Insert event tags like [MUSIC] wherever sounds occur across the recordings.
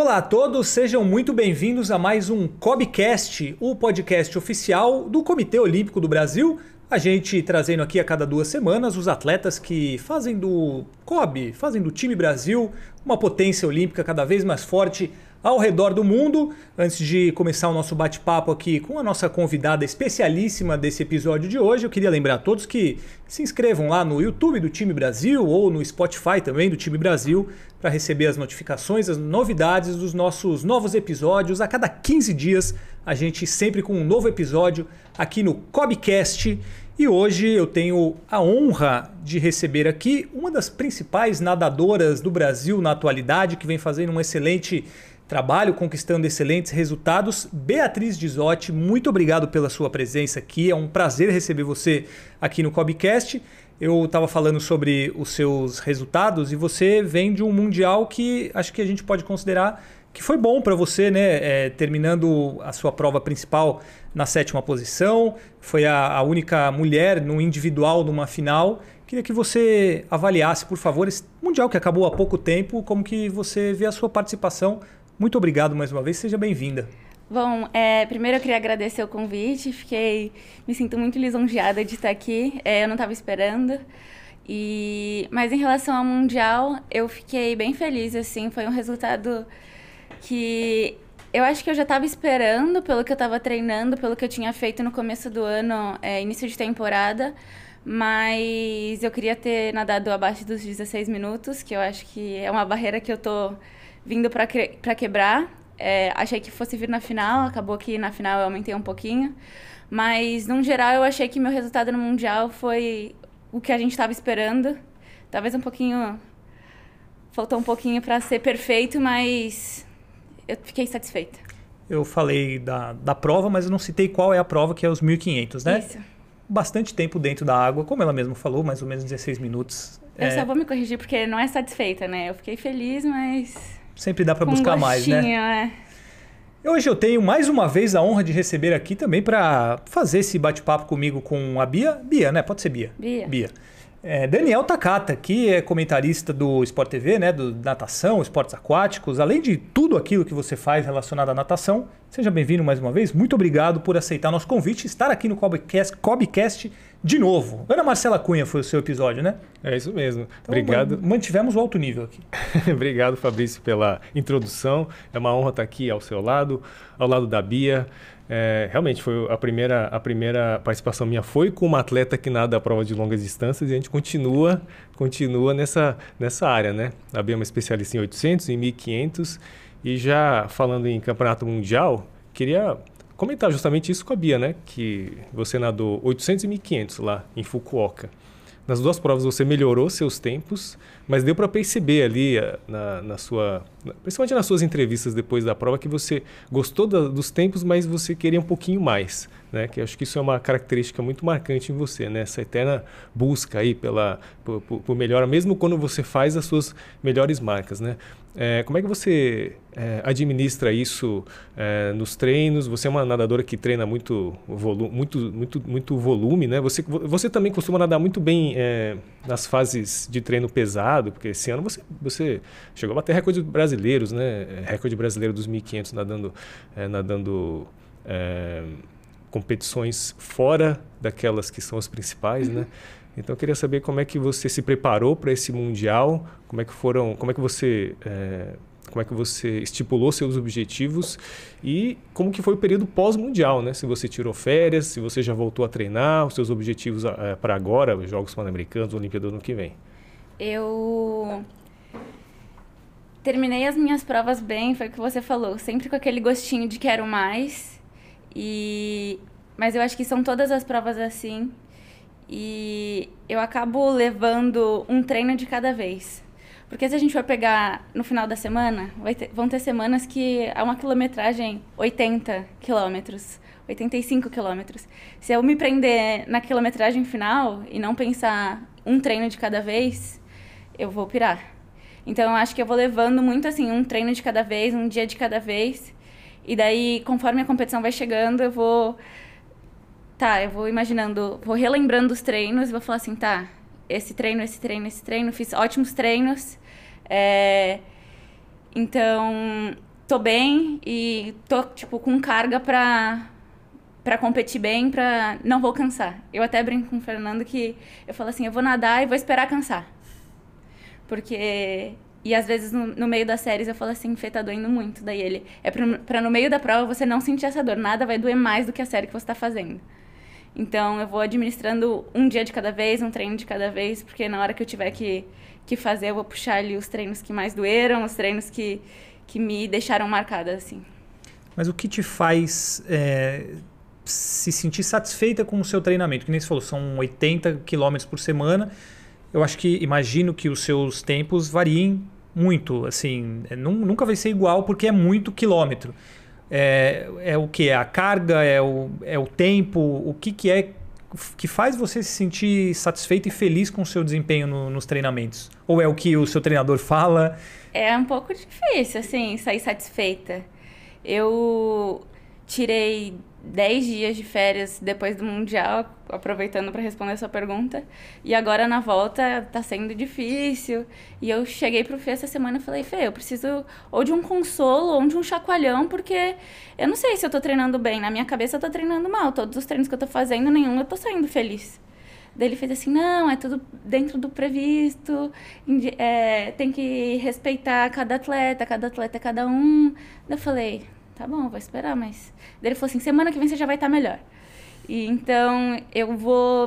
Olá a todos, sejam muito bem-vindos a mais um COBcast, o podcast oficial do Comitê Olímpico do Brasil. A gente trazendo aqui a cada duas semanas os atletas que fazem do COB, fazem do time Brasil uma potência olímpica cada vez mais forte ao redor do mundo. Antes de começar o nosso bate-papo aqui com a nossa convidada especialíssima desse episódio de hoje, eu queria lembrar a todos que se inscrevam lá no YouTube do Time Brasil ou no Spotify também do Time Brasil para receber as notificações, as novidades dos nossos novos episódios. A cada 15 dias, a gente sempre com um novo episódio aqui no Cobcast. E hoje eu tenho a honra de receber aqui uma das principais nadadoras do Brasil na atualidade, que vem fazendo um excelente trabalho conquistando excelentes resultados. Beatriz Dizotti, muito obrigado pela sua presença aqui. É um prazer receber você aqui no Cobcast. Eu estava falando sobre os seus resultados e você vem de um mundial que acho que a gente pode considerar que foi bom para você, né? É, terminando a sua prova principal na sétima posição, foi a, a única mulher no individual numa final. Queria que você avaliasse, por favor, esse mundial que acabou há pouco tempo, como que você vê a sua participação muito obrigado mais uma vez, seja bem-vinda. Bom, é, primeiro eu queria agradecer o convite, fiquei, me sinto muito lisonjeada de estar aqui, é, eu não estava esperando. E, mas em relação ao mundial, eu fiquei bem feliz, assim, foi um resultado que eu acho que eu já estava esperando, pelo que eu estava treinando, pelo que eu tinha feito no começo do ano, é, início de temporada, mas eu queria ter nadado abaixo dos 16 minutos, que eu acho que é uma barreira que eu tô vindo para que, quebrar. É, achei que fosse vir na final, acabou que na final eu aumentei um pouquinho. Mas, no geral, eu achei que meu resultado no Mundial foi o que a gente estava esperando. Talvez um pouquinho. Faltou um pouquinho para ser perfeito, mas eu fiquei satisfeita. Eu falei da, da prova, mas eu não citei qual é a prova, que é os 1500, né? Isso. Bastante tempo dentro da água, como ela mesma falou, mais ou menos 16 minutos. Eu é... só vou me corrigir porque não é satisfeita, né? Eu fiquei feliz, mas sempre dá para buscar um mais, né? É. Hoje eu tenho mais uma vez a honra de receber aqui também para fazer esse bate-papo comigo com a Bia. Bia, né? Pode ser Bia. Bia. Bia. É, Daniel Takata, que é comentarista do Sport TV, né, do natação, esportes aquáticos, além de tudo aquilo que você faz relacionado à natação. Seja bem-vindo mais uma vez. Muito obrigado por aceitar nosso convite e estar aqui no Cobcast, Cobcast de novo. Ana Marcela Cunha foi o seu episódio, né? É isso mesmo. Então, Obrigado. Mantivemos o alto nível aqui. [LAUGHS] Obrigado, Fabrício, pela introdução. É uma honra estar aqui ao seu lado, ao lado da Bia. É, realmente foi a primeira, a primeira participação minha foi com uma atleta que nada a prova de longas distâncias e a gente continua continua nessa, nessa área, né? A Bia é uma especialista em 800 e 1500 e já falando em campeonato mundial, queria comentar justamente isso com a Bia, né? Que você nadou 800 e 1500 lá em Fukuoka. Nas duas provas você melhorou seus tempos, mas deu para perceber ali eh, na, na, sua, principalmente nas suas entrevistas depois da prova, que você gostou da, dos tempos, mas você queria um pouquinho mais, né? Que acho que isso é uma característica muito marcante em você, né? Essa eterna busca aí pela por, por, por mesmo quando você faz as suas melhores marcas, né? É, como é que você é, administra isso é, nos treinos? Você é uma nadadora que treina muito, volu muito, muito, muito volume, né? Você, você também costuma nadar muito bem é, nas fases de treino pesado, porque esse ano você, você chegou a bater recordes brasileiros, né? Recorde brasileiro dos 1.500 nadando, é, nadando é, competições fora daquelas que são as principais, né? Então eu queria saber como é que você se preparou para esse mundial, como é que foram, como é que você é, como é que você estipulou seus objetivos e como que foi o período pós-mundial, né? Se você tirou férias, se você já voltou a treinar, os seus objetivos é, para agora, os Jogos Pan-Americanos, Olimpíada no que vem. Eu terminei as minhas provas bem, foi o que você falou, sempre com aquele gostinho de quero mais. E mas eu acho que são todas as provas assim. E eu acabo levando um treino de cada vez. Porque se a gente for pegar no final da semana, ter, vão ter semanas que há uma quilometragem 80 quilômetros, 85 quilômetros. Se eu me prender na quilometragem final e não pensar um treino de cada vez, eu vou pirar. Então eu acho que eu vou levando muito assim, um treino de cada vez, um dia de cada vez. E daí, conforme a competição vai chegando, eu vou tá, eu vou imaginando, vou relembrando os treinos e vou falar assim, tá, esse treino, esse treino, esse treino, fiz ótimos treinos. É, então, tô bem e tô, tipo, com carga pra, pra competir bem, pra não vou cansar. Eu até brinco com o Fernando que eu falo assim, eu vou nadar e vou esperar cansar. Porque... E às vezes no, no meio das séries eu falo assim, Fê, tá doendo muito. Daí ele, é pra, no meio da prova você não sentir essa dor. Nada vai doer mais do que a série que você tá fazendo. Então eu vou administrando um dia de cada vez, um treino de cada vez, porque na hora que eu tiver que, que fazer, eu vou puxar ali os treinos que mais doeram, os treinos que, que me deixaram marcada, assim. Mas o que te faz é, se sentir satisfeita com o seu treinamento? Que nem você falou, são 80 quilômetros por semana. Eu acho que, imagino que os seus tempos variem muito, assim, é, nunca vai ser igual porque é muito quilômetro. É, é o que? É a carga? É o, é o tempo? O que, que é que faz você se sentir satisfeito e feliz com o seu desempenho no, nos treinamentos? Ou é o que o seu treinador fala? É um pouco difícil, assim, sair satisfeita. Eu tirei 10 dias de férias depois do Mundial, aproveitando para responder a sua pergunta. E agora na volta tá sendo difícil. E eu cheguei pro Fê essa semana e falei, Fê, eu preciso ou de um consolo ou de um chacoalhão, porque eu não sei se eu tô treinando bem. Na minha cabeça eu tô treinando mal. Todos os treinos que eu tô fazendo, nenhum eu tô saindo feliz. Daí ele fez assim, não, é tudo dentro do previsto, é, tem que respeitar cada atleta, cada atleta é cada um. Daí eu falei, tá bom, vou esperar, mas. Daí ele falou assim: semana que vem você já vai estar tá melhor. E então eu vou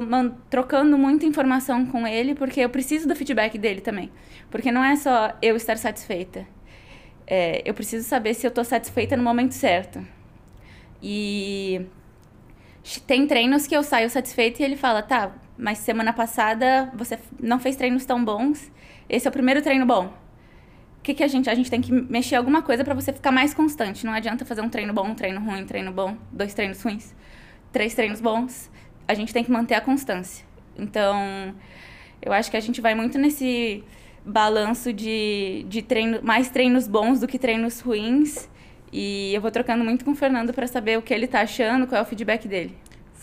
trocando muita informação com ele, porque eu preciso do feedback dele também. Porque não é só eu estar satisfeita. É, eu preciso saber se eu estou satisfeita no momento certo. E tem treinos que eu saio satisfeita e ele fala: tá, mas semana passada você não fez treinos tão bons. Esse é o primeiro treino bom que, que a gente. A gente tem que mexer alguma coisa para você ficar mais constante. Não adianta fazer um treino bom, um treino ruim, um treino bom, dois treinos ruins, três treinos bons. A gente tem que manter a constância. Então, eu acho que a gente vai muito nesse balanço de, de treino, mais treinos bons do que treinos ruins. E eu vou trocando muito com o Fernando para saber o que ele tá achando, qual é o feedback dele.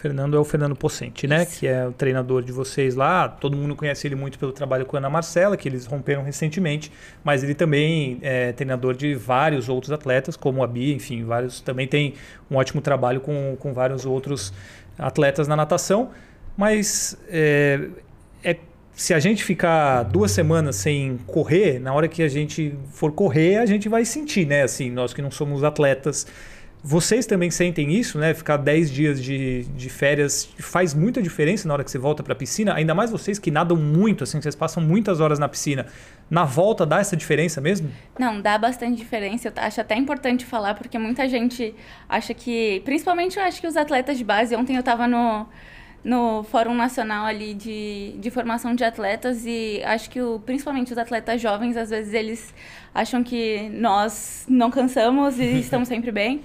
Fernando é o Fernando Pocente, né? Isso. Que é o treinador de vocês lá. Todo mundo conhece ele muito pelo trabalho com a Ana Marcela, que eles romperam recentemente. Mas ele também é treinador de vários outros atletas, como a Bia, enfim, vários. Também tem um ótimo trabalho com, com vários outros atletas na natação. Mas é, é, se a gente ficar duas semanas sem correr, na hora que a gente for correr, a gente vai sentir, né? Assim, nós que não somos atletas vocês também sentem isso, né? Ficar 10 dias de, de férias faz muita diferença na hora que você volta para a piscina, ainda mais vocês que nadam muito, assim, vocês passam muitas horas na piscina. Na volta dá essa diferença mesmo? Não, dá bastante diferença. Eu acho até importante falar, porque muita gente acha que. Principalmente eu acho que os atletas de base. Ontem eu estava no, no Fórum Nacional ali de, de formação de atletas e acho que o, principalmente os atletas jovens, às vezes eles acham que nós não cansamos e [LAUGHS] estamos sempre bem.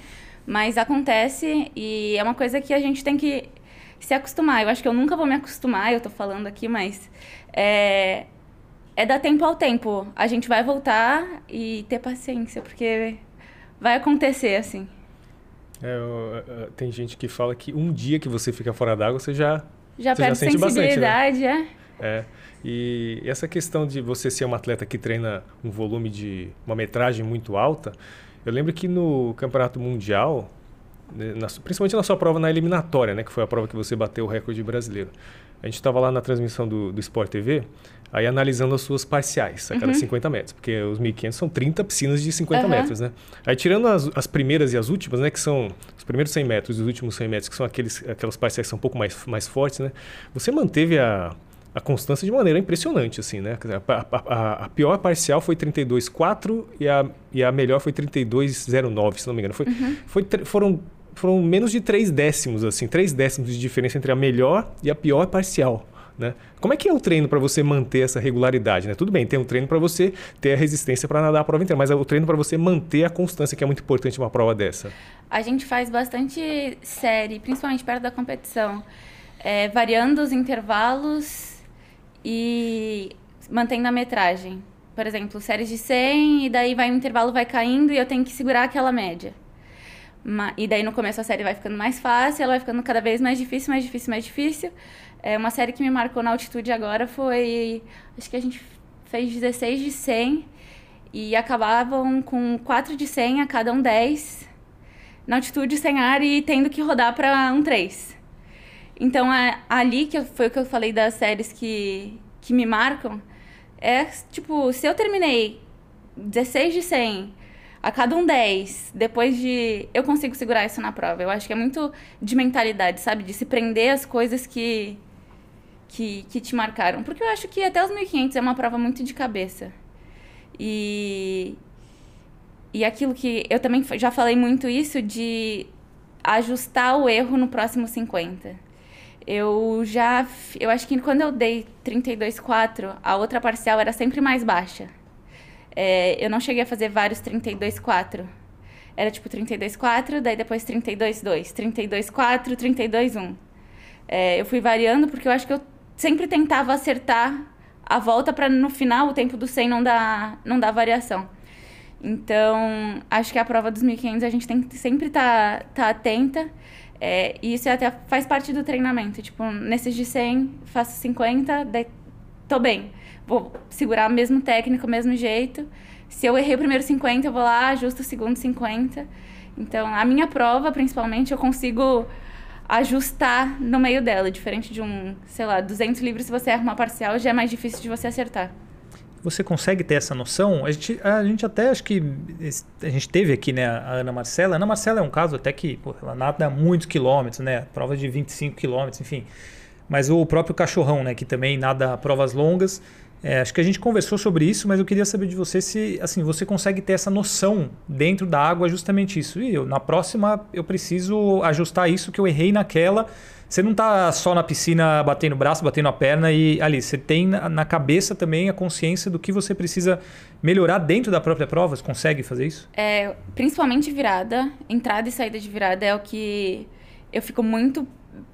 Mas acontece e é uma coisa que a gente tem que se acostumar. Eu acho que eu nunca vou me acostumar, eu tô falando aqui, mas é, é dar tempo ao tempo. A gente vai voltar e ter paciência, porque vai acontecer assim. É, eu, tem gente que fala que um dia que você fica fora d'água, você já já você perde já sensibilidade, bastante, né? é. É. E essa questão de você ser uma atleta que treina um volume de uma metragem muito alta, eu lembro que no Campeonato Mundial, né, na, principalmente na sua prova na eliminatória, né, que foi a prova que você bateu o recorde brasileiro, a gente estava lá na transmissão do, do Sport TV, aí analisando as suas parciais, a cada uhum. 50 metros, porque os 1.500 são 30 piscinas de 50 uhum. metros, né? Aí tirando as, as primeiras e as últimas, né, que são os primeiros 100 metros e os últimos 100 metros, que são aqueles, aquelas parciais que são um pouco mais, mais fortes, né? Você manteve a, a constância de maneira impressionante, assim, né? A, a, a pior parcial foi 32,4 e a, e a melhor foi 32,09, se não me engano. Foi, uhum. foi, foram, foram menos de 3 décimos, assim, 3 décimos de diferença entre a melhor e a pior parcial. Né? Como é que é o treino para você manter essa regularidade? Né? Tudo bem, tem um treino para você ter a resistência para nadar a prova inteira, mas é o treino para você manter a constância, que é muito importante uma prova dessa. A gente faz bastante série, principalmente perto da competição, é, variando os intervalos e mantendo a metragem. Por exemplo, séries de 100 e daí vai o intervalo vai caindo e eu tenho que segurar aquela média. E daí no começo a série vai ficando mais fácil, ela vai ficando cada vez mais difícil, mais difícil, mais difícil. É, uma série que me marcou na altitude agora foi. Acho que a gente fez 16 de 100 e acabavam com 4 de 100 a cada um 10 na altitude sem ar e tendo que rodar para um 3. Então, é, ali que foi o que eu falei das séries que, que me marcam, é tipo, se eu terminei 16 de 100 a cada um 10, depois de. Eu consigo segurar isso na prova. Eu acho que é muito de mentalidade, sabe? De se prender às coisas que, que, que te marcaram. Porque eu acho que até os 1500 é uma prova muito de cabeça. E. E aquilo que. Eu também já falei muito isso de ajustar o erro no próximo 50. Eu já. Eu acho que quando eu dei 32,4, a outra parcial era sempre mais baixa. É, eu não cheguei a fazer vários 32,4. Era tipo 32,4, daí depois 32,2, 32,4, 32,1. É, eu fui variando porque eu acho que eu sempre tentava acertar a volta para no final o tempo do 100 não dar, não dar variação. Então, acho que a prova dos 1500 a gente tem que sempre estar tá, tá atenta. É, e isso até faz parte do treinamento. Tipo, nesses de 100, faço 50, daí tô bem vou segurar o mesmo técnico, o mesmo jeito. Se eu errei o primeiro 50, eu vou lá, ajusto o segundo 50. Então, a minha prova, principalmente, eu consigo ajustar no meio dela. Diferente de um, sei lá, 200 livros, se você erra uma parcial, já é mais difícil de você acertar. Você consegue ter essa noção? A gente, a gente até acho que a gente teve aqui né, a Ana Marcela. A Ana Marcela é um caso até que pô, ela nada muitos quilômetros, né? Prova de 25 quilômetros, enfim. Mas o próprio cachorrão, né, que também nada provas longas. É, acho que a gente conversou sobre isso, mas eu queria saber de você se assim você consegue ter essa noção dentro da água justamente isso. E eu, na próxima eu preciso ajustar isso que eu errei naquela. Você não está só na piscina batendo o braço, batendo a perna e ali você tem na cabeça também a consciência do que você precisa melhorar dentro da própria prova. Você consegue fazer isso? É, principalmente virada, entrada e saída de virada é o que eu fico muito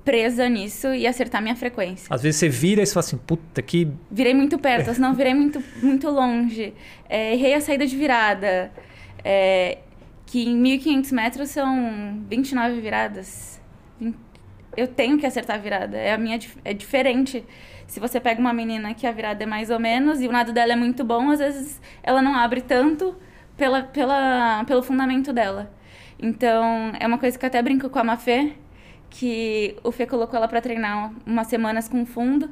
presa nisso e acertar minha frequência. Às vezes você vira e você fala assim, puta que. Virei muito perto, não virei muito, muito longe. É, errei a saída de virada. É, que em 1.500 metros são 29 viradas. Eu tenho que acertar a virada. É, a minha, é diferente. Se você pega uma menina que a virada é mais ou menos e o nado dela é muito bom, às vezes ela não abre tanto pela, pela, pelo fundamento dela. Então, é uma coisa que eu até brinco com a Mafê, que o Fê colocou ela para treinar umas semanas com fundo.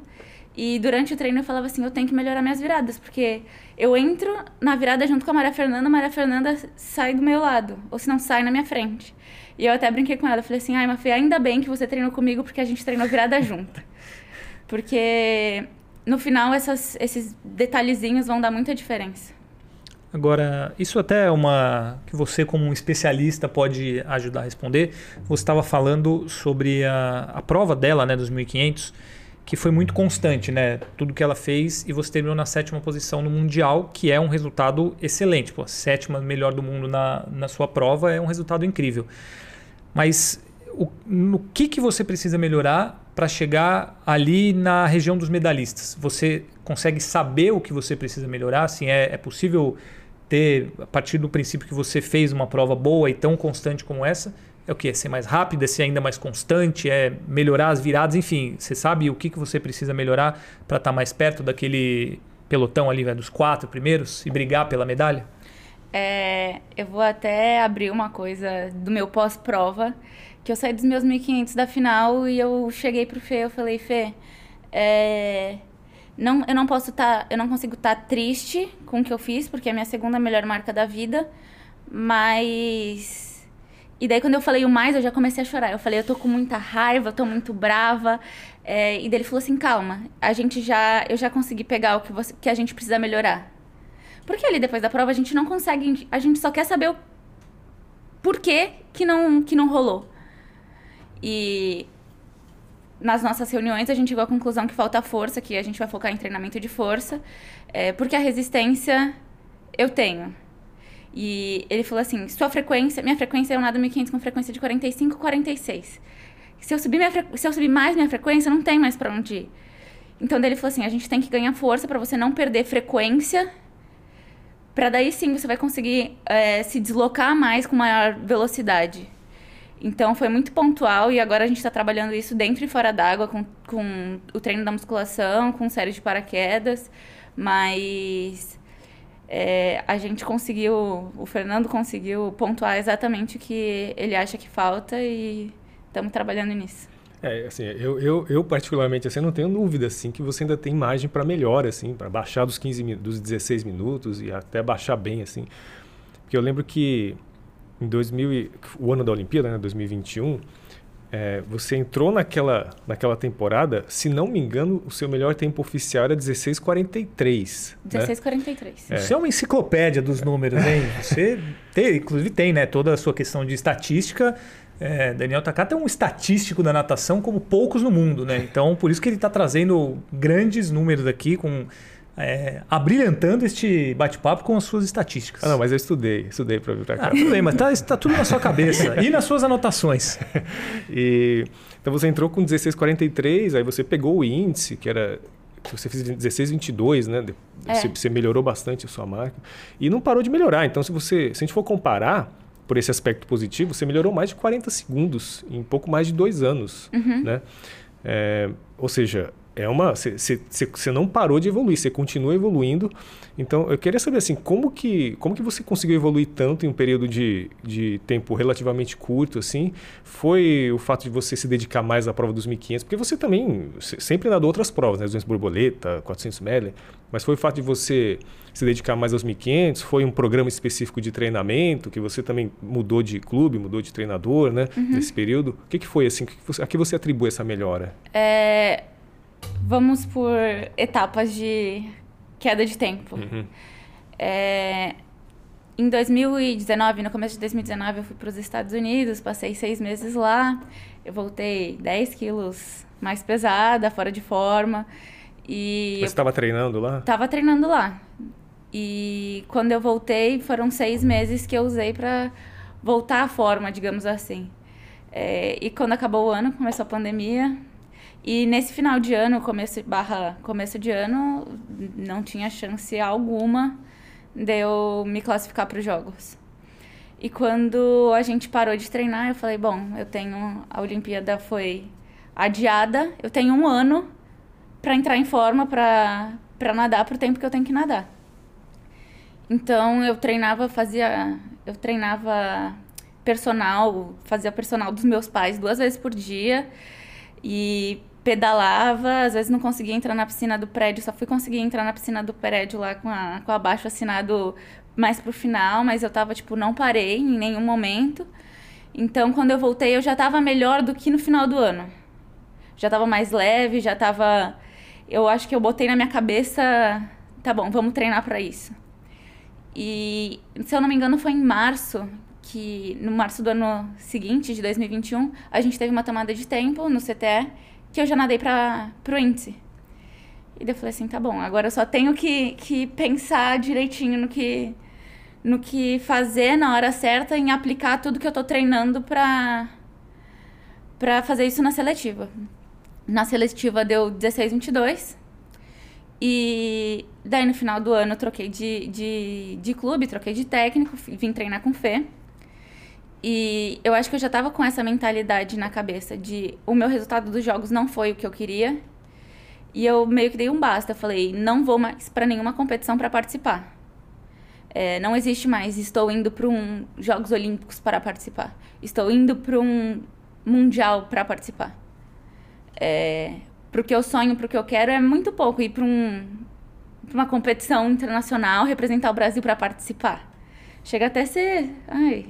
E durante o treino eu falava assim, eu tenho que melhorar minhas viradas, porque eu entro na virada junto com a Maria Fernanda, a Maria Fernanda sai do meu lado, ou se não sai na minha frente. E eu até brinquei com ela, falei assim, ai, Mafê, ainda bem que você treinou comigo, porque a gente treinou virada [LAUGHS] junto. Porque no final essas, esses detalhezinhos vão dar muita diferença. Agora, isso até é uma que você, como um especialista, pode ajudar a responder. Você estava falando sobre a, a prova dela, né, dos 1500, que foi muito constante, né? Tudo que ela fez e você terminou na sétima posição no Mundial, que é um resultado excelente. Pô, sétima melhor do mundo na, na sua prova é um resultado incrível. Mas o, no que, que você precisa melhorar para chegar ali na região dos medalhistas? Você consegue saber o que você precisa melhorar? Assim, é, é possível ter, a partir do princípio que você fez uma prova boa e tão constante como essa, é o que? É ser mais rápido, é ser ainda mais constante, é melhorar as viradas, enfim, você sabe o que, que você precisa melhorar para estar tá mais perto daquele pelotão ali, dos quatro primeiros e brigar pela medalha? É, eu vou até abrir uma coisa do meu pós-prova, que eu saí dos meus 1.500 da final e eu cheguei pro Fê, eu falei, Fê, é, não, eu não posso estar, tá, eu não consigo estar tá triste com o que eu fiz, porque é a minha segunda melhor marca da vida, mas e daí quando eu falei o mais, eu já comecei a chorar. Eu falei, eu tô com muita raiva, eu tô muito brava. É, e daí ele falou assim, calma, a gente já, eu já consegui pegar o que, você, que a gente precisa melhorar. Porque ali depois da prova a gente não consegue, a gente só quer saber o porquê que não, que não rolou. E nas nossas reuniões a gente chegou à conclusão que falta força, que a gente vai focar em treinamento de força, é, porque a resistência eu tenho. E ele falou assim: sua frequência, minha frequência é um nado 1500 com frequência de 45, 46. Se eu subir, minha se eu subir mais minha frequência, não tem mais para onde ir. Então ele falou assim: a gente tem que ganhar força para você não perder frequência, para daí sim você vai conseguir é, se deslocar mais com maior velocidade. Então foi muito pontual e agora a gente está trabalhando isso dentro e fora d'água com, com o treino da musculação, com série de paraquedas, mas é, a gente conseguiu, o Fernando conseguiu pontuar exatamente o que ele acha que falta e estamos trabalhando nisso. É, assim, eu, eu, eu particularmente, assim, não tenho dúvida, assim, que você ainda tem margem para melhor, assim, para baixar dos 15 dos 16 minutos e até baixar bem, assim. Porque eu lembro que em 2000, o ano da Olimpíada, né, 2021, é, você entrou naquela, naquela temporada, se não me engano, o seu melhor tempo oficial era 16,43. 16,43. Né? É. Você é uma enciclopédia dos números, hein? [LAUGHS] Você tem, inclusive tem, né, toda a sua questão de estatística. É, Daniel Takata é um estatístico da natação como poucos no mundo, né? Então, por isso que ele está trazendo grandes números aqui com é, abrilhantando este bate-papo com as suas estatísticas. Ah, não, mas eu estudei, estudei para vir para cá. Ah, tudo bem, mas está tá tudo na sua cabeça e nas suas anotações. [LAUGHS] e, então você entrou com 16,43, aí você pegou o índice, que era você fez 16,22, né? É. Você, você, melhorou bastante a sua marca e não parou de melhorar. Então, se você, se a gente for comparar por esse aspecto positivo, você melhorou mais de 40 segundos em pouco mais de dois anos, uhum. né? É, ou seja, é uma você não parou de evoluir, você continua evoluindo. Então, eu queria saber assim, como que como que você conseguiu evoluir tanto em um período de, de tempo relativamente curto assim? Foi o fato de você se dedicar mais à prova dos 1500, porque você também sempre nadou outras provas, né, 200 borboleta, 400 medley, mas foi o fato de você se dedicar mais aos 1500, foi um programa específico de treinamento que você também mudou de clube, mudou de treinador, né, uhum. nesse período. O que que foi assim? a que você atribui essa melhora? É vamos por etapas de queda de tempo. Uhum. É, em 2019, no começo de 2019, eu fui para os Estados Unidos, passei seis meses lá. Eu voltei 10 quilos mais pesada, fora de forma. E Você estava treinando lá? Estava treinando lá. E quando eu voltei, foram seis meses que eu usei para voltar à forma, digamos assim. É, e quando acabou o ano, começou a pandemia, e nesse final de ano, começo barra começo de ano, não tinha chance alguma de eu me classificar para os jogos. E quando a gente parou de treinar, eu falei, bom, eu tenho a Olimpíada foi adiada, eu tenho um ano para entrar em forma para para nadar tempo que eu tenho que nadar. Então eu treinava, fazia, eu treinava personal, fazia personal dos meus pais duas vezes por dia. E pedalava, às vezes não conseguia entrar na piscina do prédio, só fui conseguir entrar na piscina do prédio lá com, a, com abaixo assinado mais pro final, mas eu tava, tipo, não parei em nenhum momento. Então, quando eu voltei, eu já tava melhor do que no final do ano. Já tava mais leve, já tava. Eu acho que eu botei na minha cabeça, tá bom, vamos treinar para isso. E, se eu não me engano, foi em março que, no março do ano seguinte, de 2021, a gente teve uma tomada de tempo no CTE que eu já nadei para pro índice. E daí eu falei assim, tá bom, agora eu só tenho que, que pensar direitinho no que, no que fazer na hora certa em aplicar tudo que eu tô treinando pra, pra fazer isso na seletiva. Na seletiva deu 16, 22. E daí no final do ano eu troquei de, de, de clube, troquei de técnico, vim treinar com Fê. E eu acho que eu já tava com essa mentalidade na cabeça de o meu resultado dos jogos não foi o que eu queria. E eu meio que dei um basta. Falei, não vou mais para nenhuma competição para participar. É, não existe mais. Estou indo para um Jogos Olímpicos para participar. Estou indo para um Mundial para participar. É, pro que eu sonho, pro que eu quero, é muito pouco ir para um, uma competição internacional, representar o Brasil para participar. Chega até ser. Ai,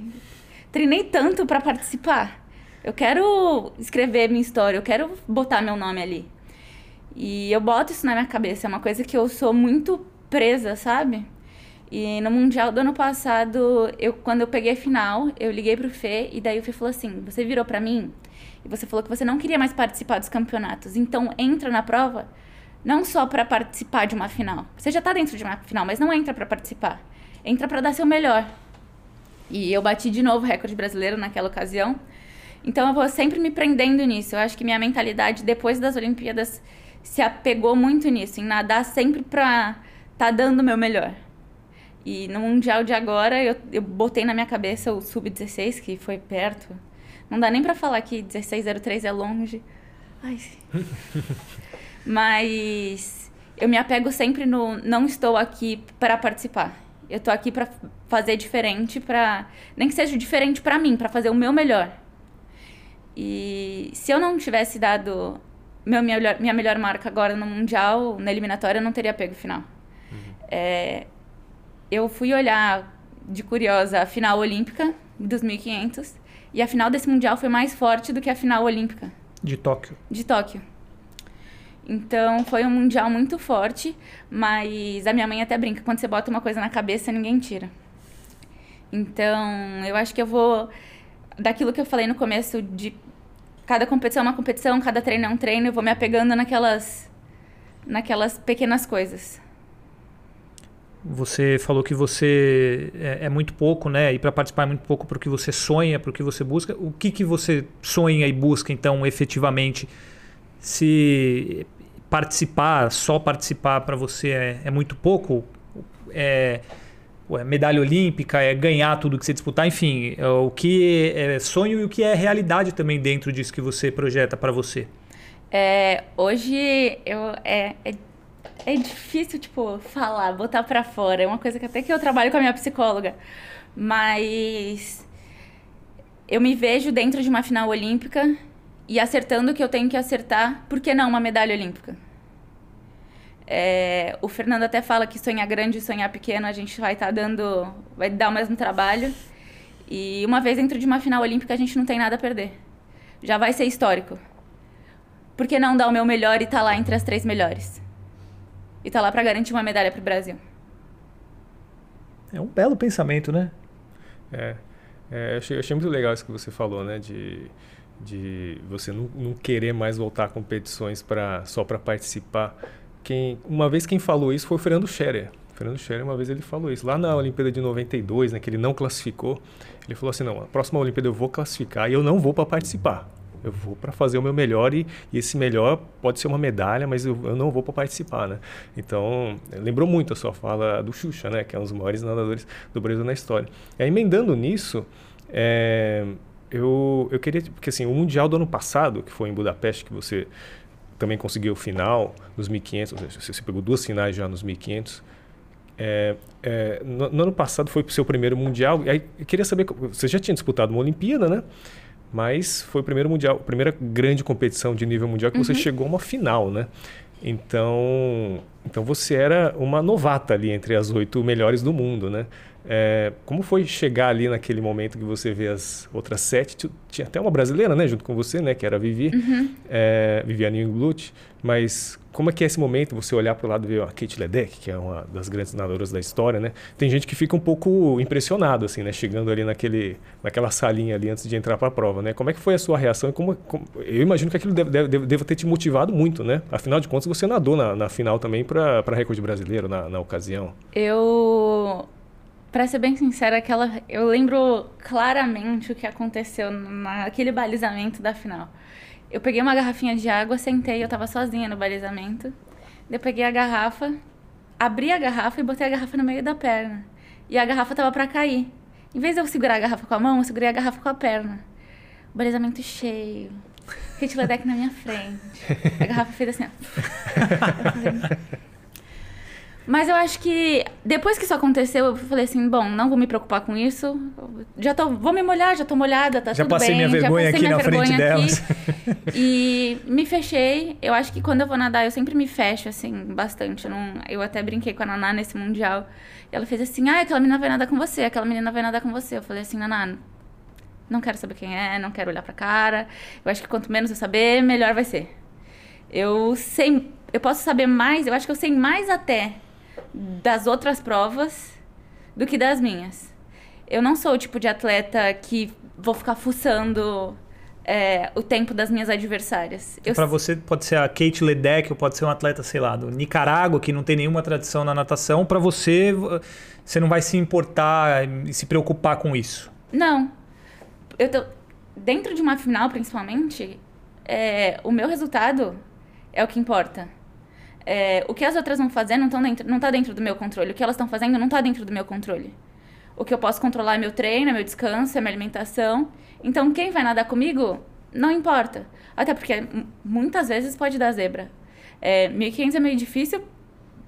treinei tanto para participar. Eu quero escrever minha história, eu quero botar meu nome ali. E eu boto isso na minha cabeça, é uma coisa que eu sou muito presa, sabe? E no Mundial do ano passado, eu, quando eu peguei a final, eu liguei pro Fê e daí o Fê falou assim: Você virou para mim e você falou que você não queria mais participar dos campeonatos, então entra na prova não só para participar de uma final. Você já tá dentro de uma final, mas não entra para participar. Entra para dar seu melhor. E eu bati de novo o recorde brasileiro naquela ocasião. Então eu vou sempre me prendendo nisso. Eu acho que minha mentalidade depois das Olimpíadas se apegou muito nisso, em nadar sempre pra tá dando o meu melhor. E no Mundial de agora, eu, eu botei na minha cabeça o Sub-16, que foi perto. Não dá nem para falar que 1603 é longe. Ai. [LAUGHS] Mas eu me apego sempre no não estou aqui para participar. Eu tô aqui para fazer diferente, para nem que seja diferente para mim, para fazer o meu melhor. E se eu não tivesse dado meu, minha, melhor, minha melhor marca agora no Mundial, na eliminatória, eu não teria pego o final. Uhum. É, eu fui olhar de curiosa a final olímpica dos 1500 e a final desse Mundial foi mais forte do que a final olímpica. De Tóquio. De Tóquio. Então foi um mundial muito forte, mas a minha mãe até brinca, quando você bota uma coisa na cabeça, ninguém tira. Então, eu acho que eu vou daquilo que eu falei no começo de cada competição é uma competição, cada treino é um treino, eu vou me apegando naquelas naquelas pequenas coisas. Você falou que você é, é muito pouco, né? E para participar é muito pouco o que você sonha, o que você busca. O que, que você sonha e busca, então, efetivamente? Se participar, só participar para você é, é, muito pouco, é, é, medalha olímpica, é ganhar tudo que você disputar, enfim, é o que é sonho e o que é realidade também dentro disso que você projeta para você. É, hoje eu, é, é, é, difícil, tipo, falar, botar para fora. É uma coisa que até que eu trabalho com a minha psicóloga. Mas eu me vejo dentro de uma final olímpica e acertando o que eu tenho que acertar, por que não uma medalha olímpica? É, o Fernando até fala que sonhar grande e sonhar pequeno a gente vai estar tá dando, vai dar o mesmo trabalho. E uma vez dentro de uma final olímpica a gente não tem nada a perder. Já vai ser histórico. Por que não dar o meu melhor e estar tá lá entre as três melhores? E estar tá lá para garantir uma medalha para o Brasil? É um belo pensamento, né? É, é achei, achei muito legal isso que você falou, né? De de você não, não querer mais voltar a competições para só para participar. Quem, uma vez quem falou isso foi o Fernando Scherer. O Fernando Scherer, uma vez ele falou isso. Lá na Olimpíada de 92, né, que ele não classificou, ele falou assim, não, a próxima Olimpíada eu vou classificar e eu não vou para participar. Eu vou para fazer o meu melhor e, e, esse melhor pode ser uma medalha, mas eu, eu não vou para participar, né? Então, lembrou muito a sua fala do Xuxa, né? Que é um dos maiores nadadores do Brasil na história. E aí, emendando nisso, é, eu, eu queria, porque assim, o Mundial do ano passado, que foi em Budapeste, que você também conseguiu o final nos 1500, você pegou duas finais já nos 1500. É, é, no, no, ano passado foi o seu primeiro Mundial, e aí eu queria saber, você já tinha disputado uma Olimpíada, né? Mas foi o primeiro Mundial, a primeira grande competição de nível mundial que uhum. você chegou a uma final, né? Então, então você era uma novata ali entre as oito melhores do mundo, né? É, como foi chegar ali naquele momento que você vê as outras sete? Tinha até uma brasileira, né, junto com você, né, que era a Vivi, uhum. é, Viviane Inglut. Mas como é que é esse momento, você olhar para o lado e ver a Kate Ledeck, que é uma das grandes nadadoras da história, né? Tem gente que fica um pouco impressionado, assim, né, chegando ali naquele, naquela salinha ali antes de entrar para a prova, né? Como é que foi a sua reação? E como, como eu imagino que aquilo deve, deve, deve, ter te motivado muito, né? Afinal de contas, você nadou na, na final também para recorde brasileiro na, na ocasião. Eu Pra ser bem sincera, aquela, eu lembro claramente o que aconteceu naquele balizamento da final. Eu peguei uma garrafinha de água, sentei, eu tava sozinha no balizamento. Eu peguei a garrafa, abri a garrafa e botei a garrafa no meio da perna. E a garrafa tava para cair. Em vez de eu segurar a garrafa com a mão, eu segurei a garrafa com a perna. O balizamento cheio. Kit Ledeck na minha frente. A garrafa fez assim, ó. [LAUGHS] Mas eu acho que depois que isso aconteceu, eu falei assim, bom, não vou me preocupar com isso. Já tô, vou me molhar, já tô molhada, tá já tudo bem. Minha vergonha já passei minha vergonha aqui na frente delas. E me fechei. Eu acho que quando eu vou nadar, eu sempre me fecho, assim, bastante. Eu, não, eu até brinquei com a Naná nesse Mundial. E ela fez assim, ah, aquela menina vai nadar com você, aquela menina vai nadar com você. Eu falei assim, Naná, não quero saber quem é, não quero olhar pra cara. Eu acho que quanto menos eu saber, melhor vai ser. Eu sei, eu posso saber mais, eu acho que eu sei mais até das outras provas do que das minhas. Eu não sou o tipo de atleta que vou ficar fuçando é, o tempo das minhas adversárias. Para você pode ser a Kate Ledeck ou pode ser um atleta, sei lá, do Nicarágua, que não tem nenhuma tradição na natação. Para você, você não vai se importar e se preocupar com isso? Não. Eu tô, dentro de uma final, principalmente, é, o meu resultado é o que importa. É, o que as outras vão fazer não, tão dentro, não tá dentro do meu controle. O que elas estão fazendo não tá dentro do meu controle. O que eu posso controlar é meu treino, é meu descanso, é minha alimentação. Então, quem vai nadar comigo, não importa. Até porque muitas vezes pode dar zebra. É, 1.500 é meio difícil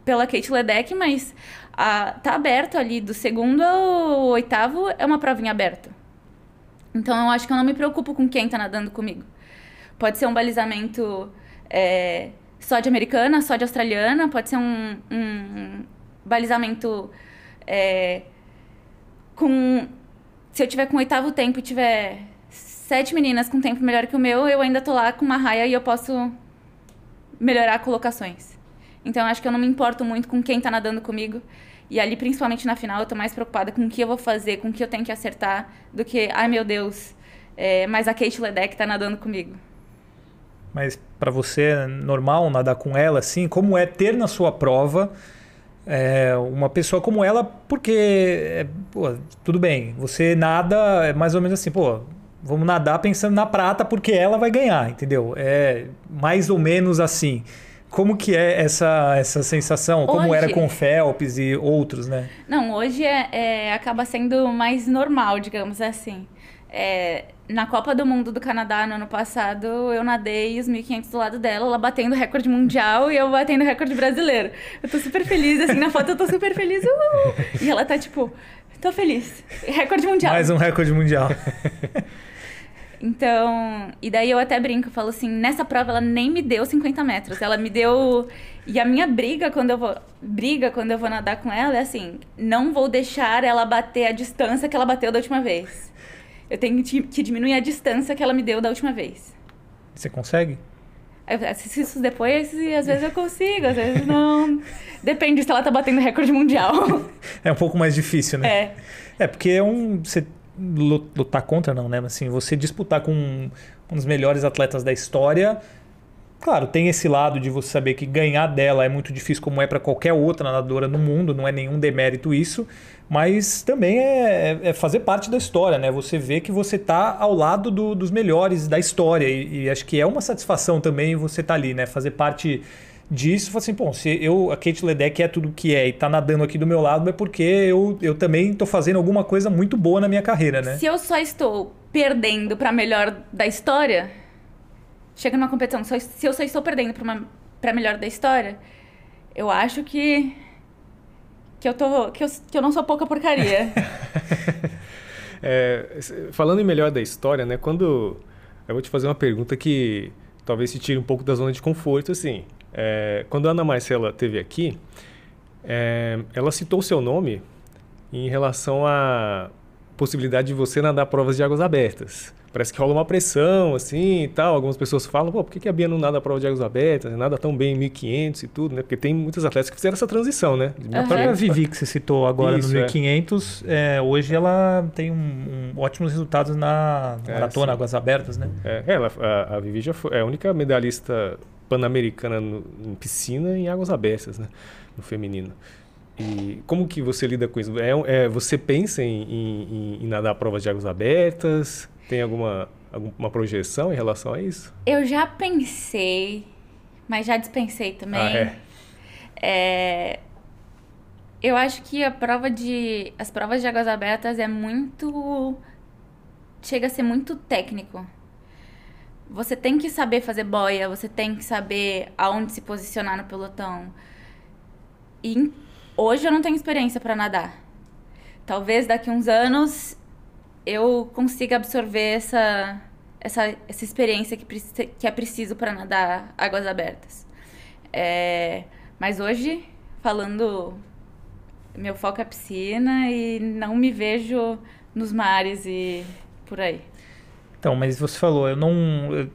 pela Kate Ledeck, mas a, tá aberto ali do segundo ao oitavo é uma provinha aberta. Então eu acho que eu não me preocupo com quem tá nadando comigo. Pode ser um balizamento é, só de americana, só de australiana, pode ser um, um balizamento é, com. Se eu tiver com oitavo tempo e tiver sete meninas com tempo melhor que o meu, eu ainda tô lá com uma raia e eu posso melhorar colocações. Então acho que eu não me importo muito com quem tá nadando comigo. E ali, principalmente na final, eu tô mais preocupada com o que eu vou fazer, com o que eu tenho que acertar, do que, ai meu Deus, é, mas a Kate Ledeck tá nadando comigo. Mas para você é normal nadar com ela, assim? Como é ter na sua prova é, uma pessoa como ela? Porque, é, pô, tudo bem, você nada é mais ou menos assim, pô, vamos nadar pensando na prata porque ela vai ganhar, entendeu? É mais ou menos assim. Como que é essa, essa sensação? Como Hoje- era com o Phelps e outros, né? Não, hoje é, é- acaba sendo mais normal, digamos assim. É, na Copa do Mundo do Canadá no ano passado, eu nadei os 1.500 do lado dela, ela batendo recorde mundial e eu batendo recorde brasileiro. Eu tô super feliz, assim, na foto eu tô super feliz. uhul! E ela tá tipo, tô feliz. Recorde mundial. Mais um recorde mundial. Então, e daí eu até brinco, falo assim, nessa prova ela nem me deu 50 metros, ela me deu... E a minha briga quando eu vou, briga quando eu vou nadar com ela é assim, não vou deixar ela bater a distância que ela bateu da última vez. Eu tenho que diminuir a distância que ela me deu da última vez. Você consegue? Eu assisto isso depois e às vezes eu consigo, às vezes não. [LAUGHS] Depende se ela tá batendo recorde mundial. [LAUGHS] É um pouco mais difícil, né? É. É, porque é um. Você lu- lutar contra, não, né? Mas assim, você disputar com um dos melhores atletas da história. Claro, tem esse lado de você saber que ganhar dela é muito difícil, como é para qualquer outra nadadora no mundo, não é nenhum demérito isso, mas também é, é fazer parte da história, né? Você vê que você tá ao lado do- dos melhores da história e, e acho que é uma satisfação também você tá ali, né? Fazer parte disso, falar assim, bom, se eu, a Kate Ledeck é tudo que é e tá nadando aqui do meu lado, é porque eu, eu também tô fazendo alguma coisa muito boa na minha carreira, né? Se eu só estou perdendo pra melhor da história, chega numa competição, se eu só estou perdendo pra, uma, pra melhor da história, eu acho que que eu tô que eu, que eu não sou pouca porcaria. [LAUGHS] É, falando em melhor da história, né? Quando eu vou te fazer uma pergunta que talvez te tire um pouco da zona de conforto, assim. É, quando a Ana Marcela teve aqui, é, ela citou o seu nome em relação à possibilidade de você nadar provas de águas abertas. Parece que rola uma pressão, assim, e tal. Algumas pessoas falam, pô, por que que a Bia não nada prova de águas abertas? Nada tão bem em 1500 e tudo, né? Porque tem muitos atletas que fizeram essa transição, né? De A Aham. própria Vivi que você citou agora Isso, no é. 1500, é, hoje ela tem um, um- ótimos resultados na É, maratona, sim. águas abertas, né? É, ela, a, a Vivi já foi, é a única medalhista pan-americana em piscina e em águas abertas, né? No feminino. E como que você lida com isso? É, é, você pensa em, em- em- nadar provas de águas abertas? Tem alguma, alguma projeção em relação a isso? eu já pensei, mas já dispensei também. Ah, é? É, eu acho que a prova de as provas de águas abertas é muito chega a ser muito técnico. Você tem que saber fazer boia, você tem que saber aonde se posicionar no pelotão. E hoje eu não tenho experiência para nadar. Talvez daqui uns anos eu consiga absorver essa essa, essa experiência que, que é preciso para nadar águas abertas. É, mas hoje, falando, meu foco é piscina e não me vejo nos mares e por aí. Então, mas você falou, eu não.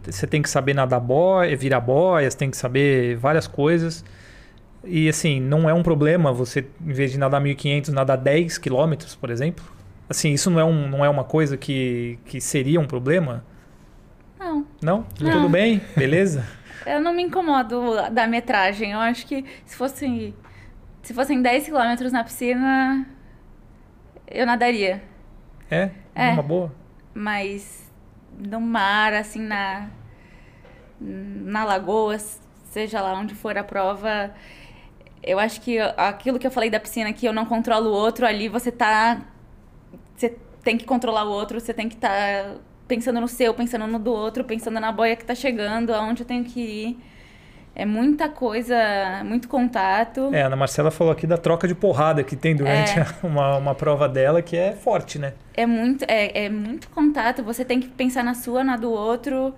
Você tem que saber nadar boia, virar boia, você tem que saber várias coisas. E assim, não é um problema você, em vez de nadar 1.500, nadar 10 quilômetros, por exemplo? Assim, isso não é, um, não é uma coisa que, que seria um problema? Não, Não? Não. Tudo bem? Beleza? [LAUGHS] eu não me incomodo da metragem. Eu acho que se fosse se fossem 10 quilômetros na piscina, eu nadaria. É? É. Uma boa? Mas no mar, assim, na, na lagoa, seja lá onde for a prova, eu acho que aquilo que eu falei da piscina, que eu não controlo o outro, ali você tá. Você tem que controlar o outro, você tem que estar pensando no seu, pensando no do outro, pensando na boia que tá chegando, aonde eu tenho que ir. É muita coisa, muito contato. É, a Ana Marcela falou aqui da troca de porrada que tem durante É. [LAUGHS] uma, uma prova dela, que é forte, né? É muito, é, é muito contato. Você tem que pensar na sua, na do outro.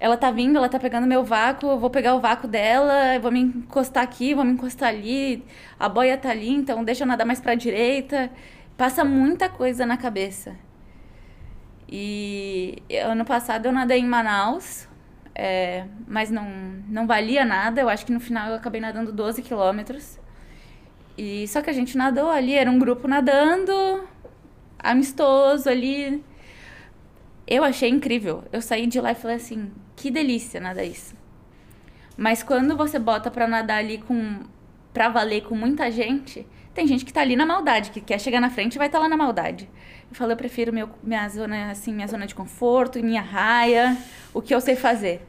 Ela tá vindo, ela tá pegando meu vácuo, eu vou pegar o vácuo dela, eu vou me encostar aqui, vou me encostar ali. A boia tá ali, então deixa eu nadar mais pra direita. Passa muita coisa na cabeça. E ano passado eu nadei em Manaus, é, mas não, não valia nada. Eu acho que no final eu acabei nadando 12 quilômetros. E só que a gente nadou ali, era um grupo nadando, amistoso ali. Eu achei incrível. Eu saí de lá e falei assim, que delícia nadar isso. Mas quando você bota pra nadar ali com pra valer com muita gente, tem gente que tá ali na maldade, que quer chegar na frente e vai estar lá na maldade. Eu falei, eu prefiro meu, minha zona assim, minha zona de conforto, minha raia, o que eu sei fazer.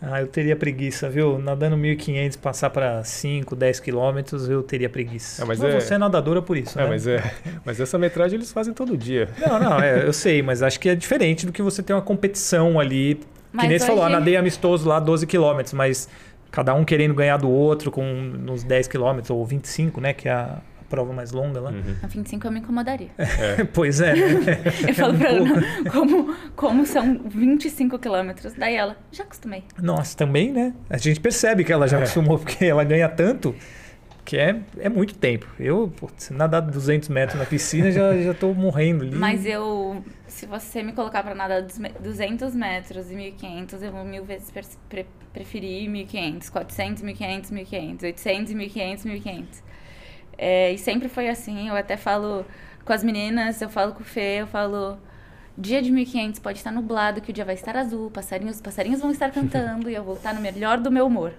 Ah, eu teria preguiça, viu? Nadando 1.500, passar para 5, 10 quilômetros, eu teria preguiça. É, mas é- Você é nadadora por isso, É, né? mas, é, mas essa metragem eles fazem todo dia. Não, não, é, eu sei, mas acho que é diferente do que você ter uma competição ali. Que Mas nem você falou, hoje- nadei amistoso lá 12 quilômetros, mas cada um querendo ganhar do outro com nos 10 quilômetros, ou 25, né? Que é a, prova mais longa lá. Uhum. A 25 eu me incomodaria. [LAUGHS] pois é. né? Eu falo um pra ela, pouco. "Não, [LAUGHS] como, como são 25 quilômetros. Daí ela, já acostumei. Nossa, também, né? A gente percebe que ela já É. acostumou, porque ela ganha tanto que é, é muito tempo. Eu, putz, nadar 200 metros na piscina, já, já morrendo ali. Mas eu, se você me colocar pra nadar dos me- 200 metros e 1.500, eu vou mil vezes pre preferir 1.500, 400, 1.500, 1.500, 800, 1.500, 1.500. É, e sempre foi assim, eu até falo com as meninas, eu falo com o Fê, eu falo... Dia de 1.500 pode estar nublado, que o dia vai estar azul, passarinhos, os passarinhos vão estar cantando e eu vou estar no melhor do meu humor.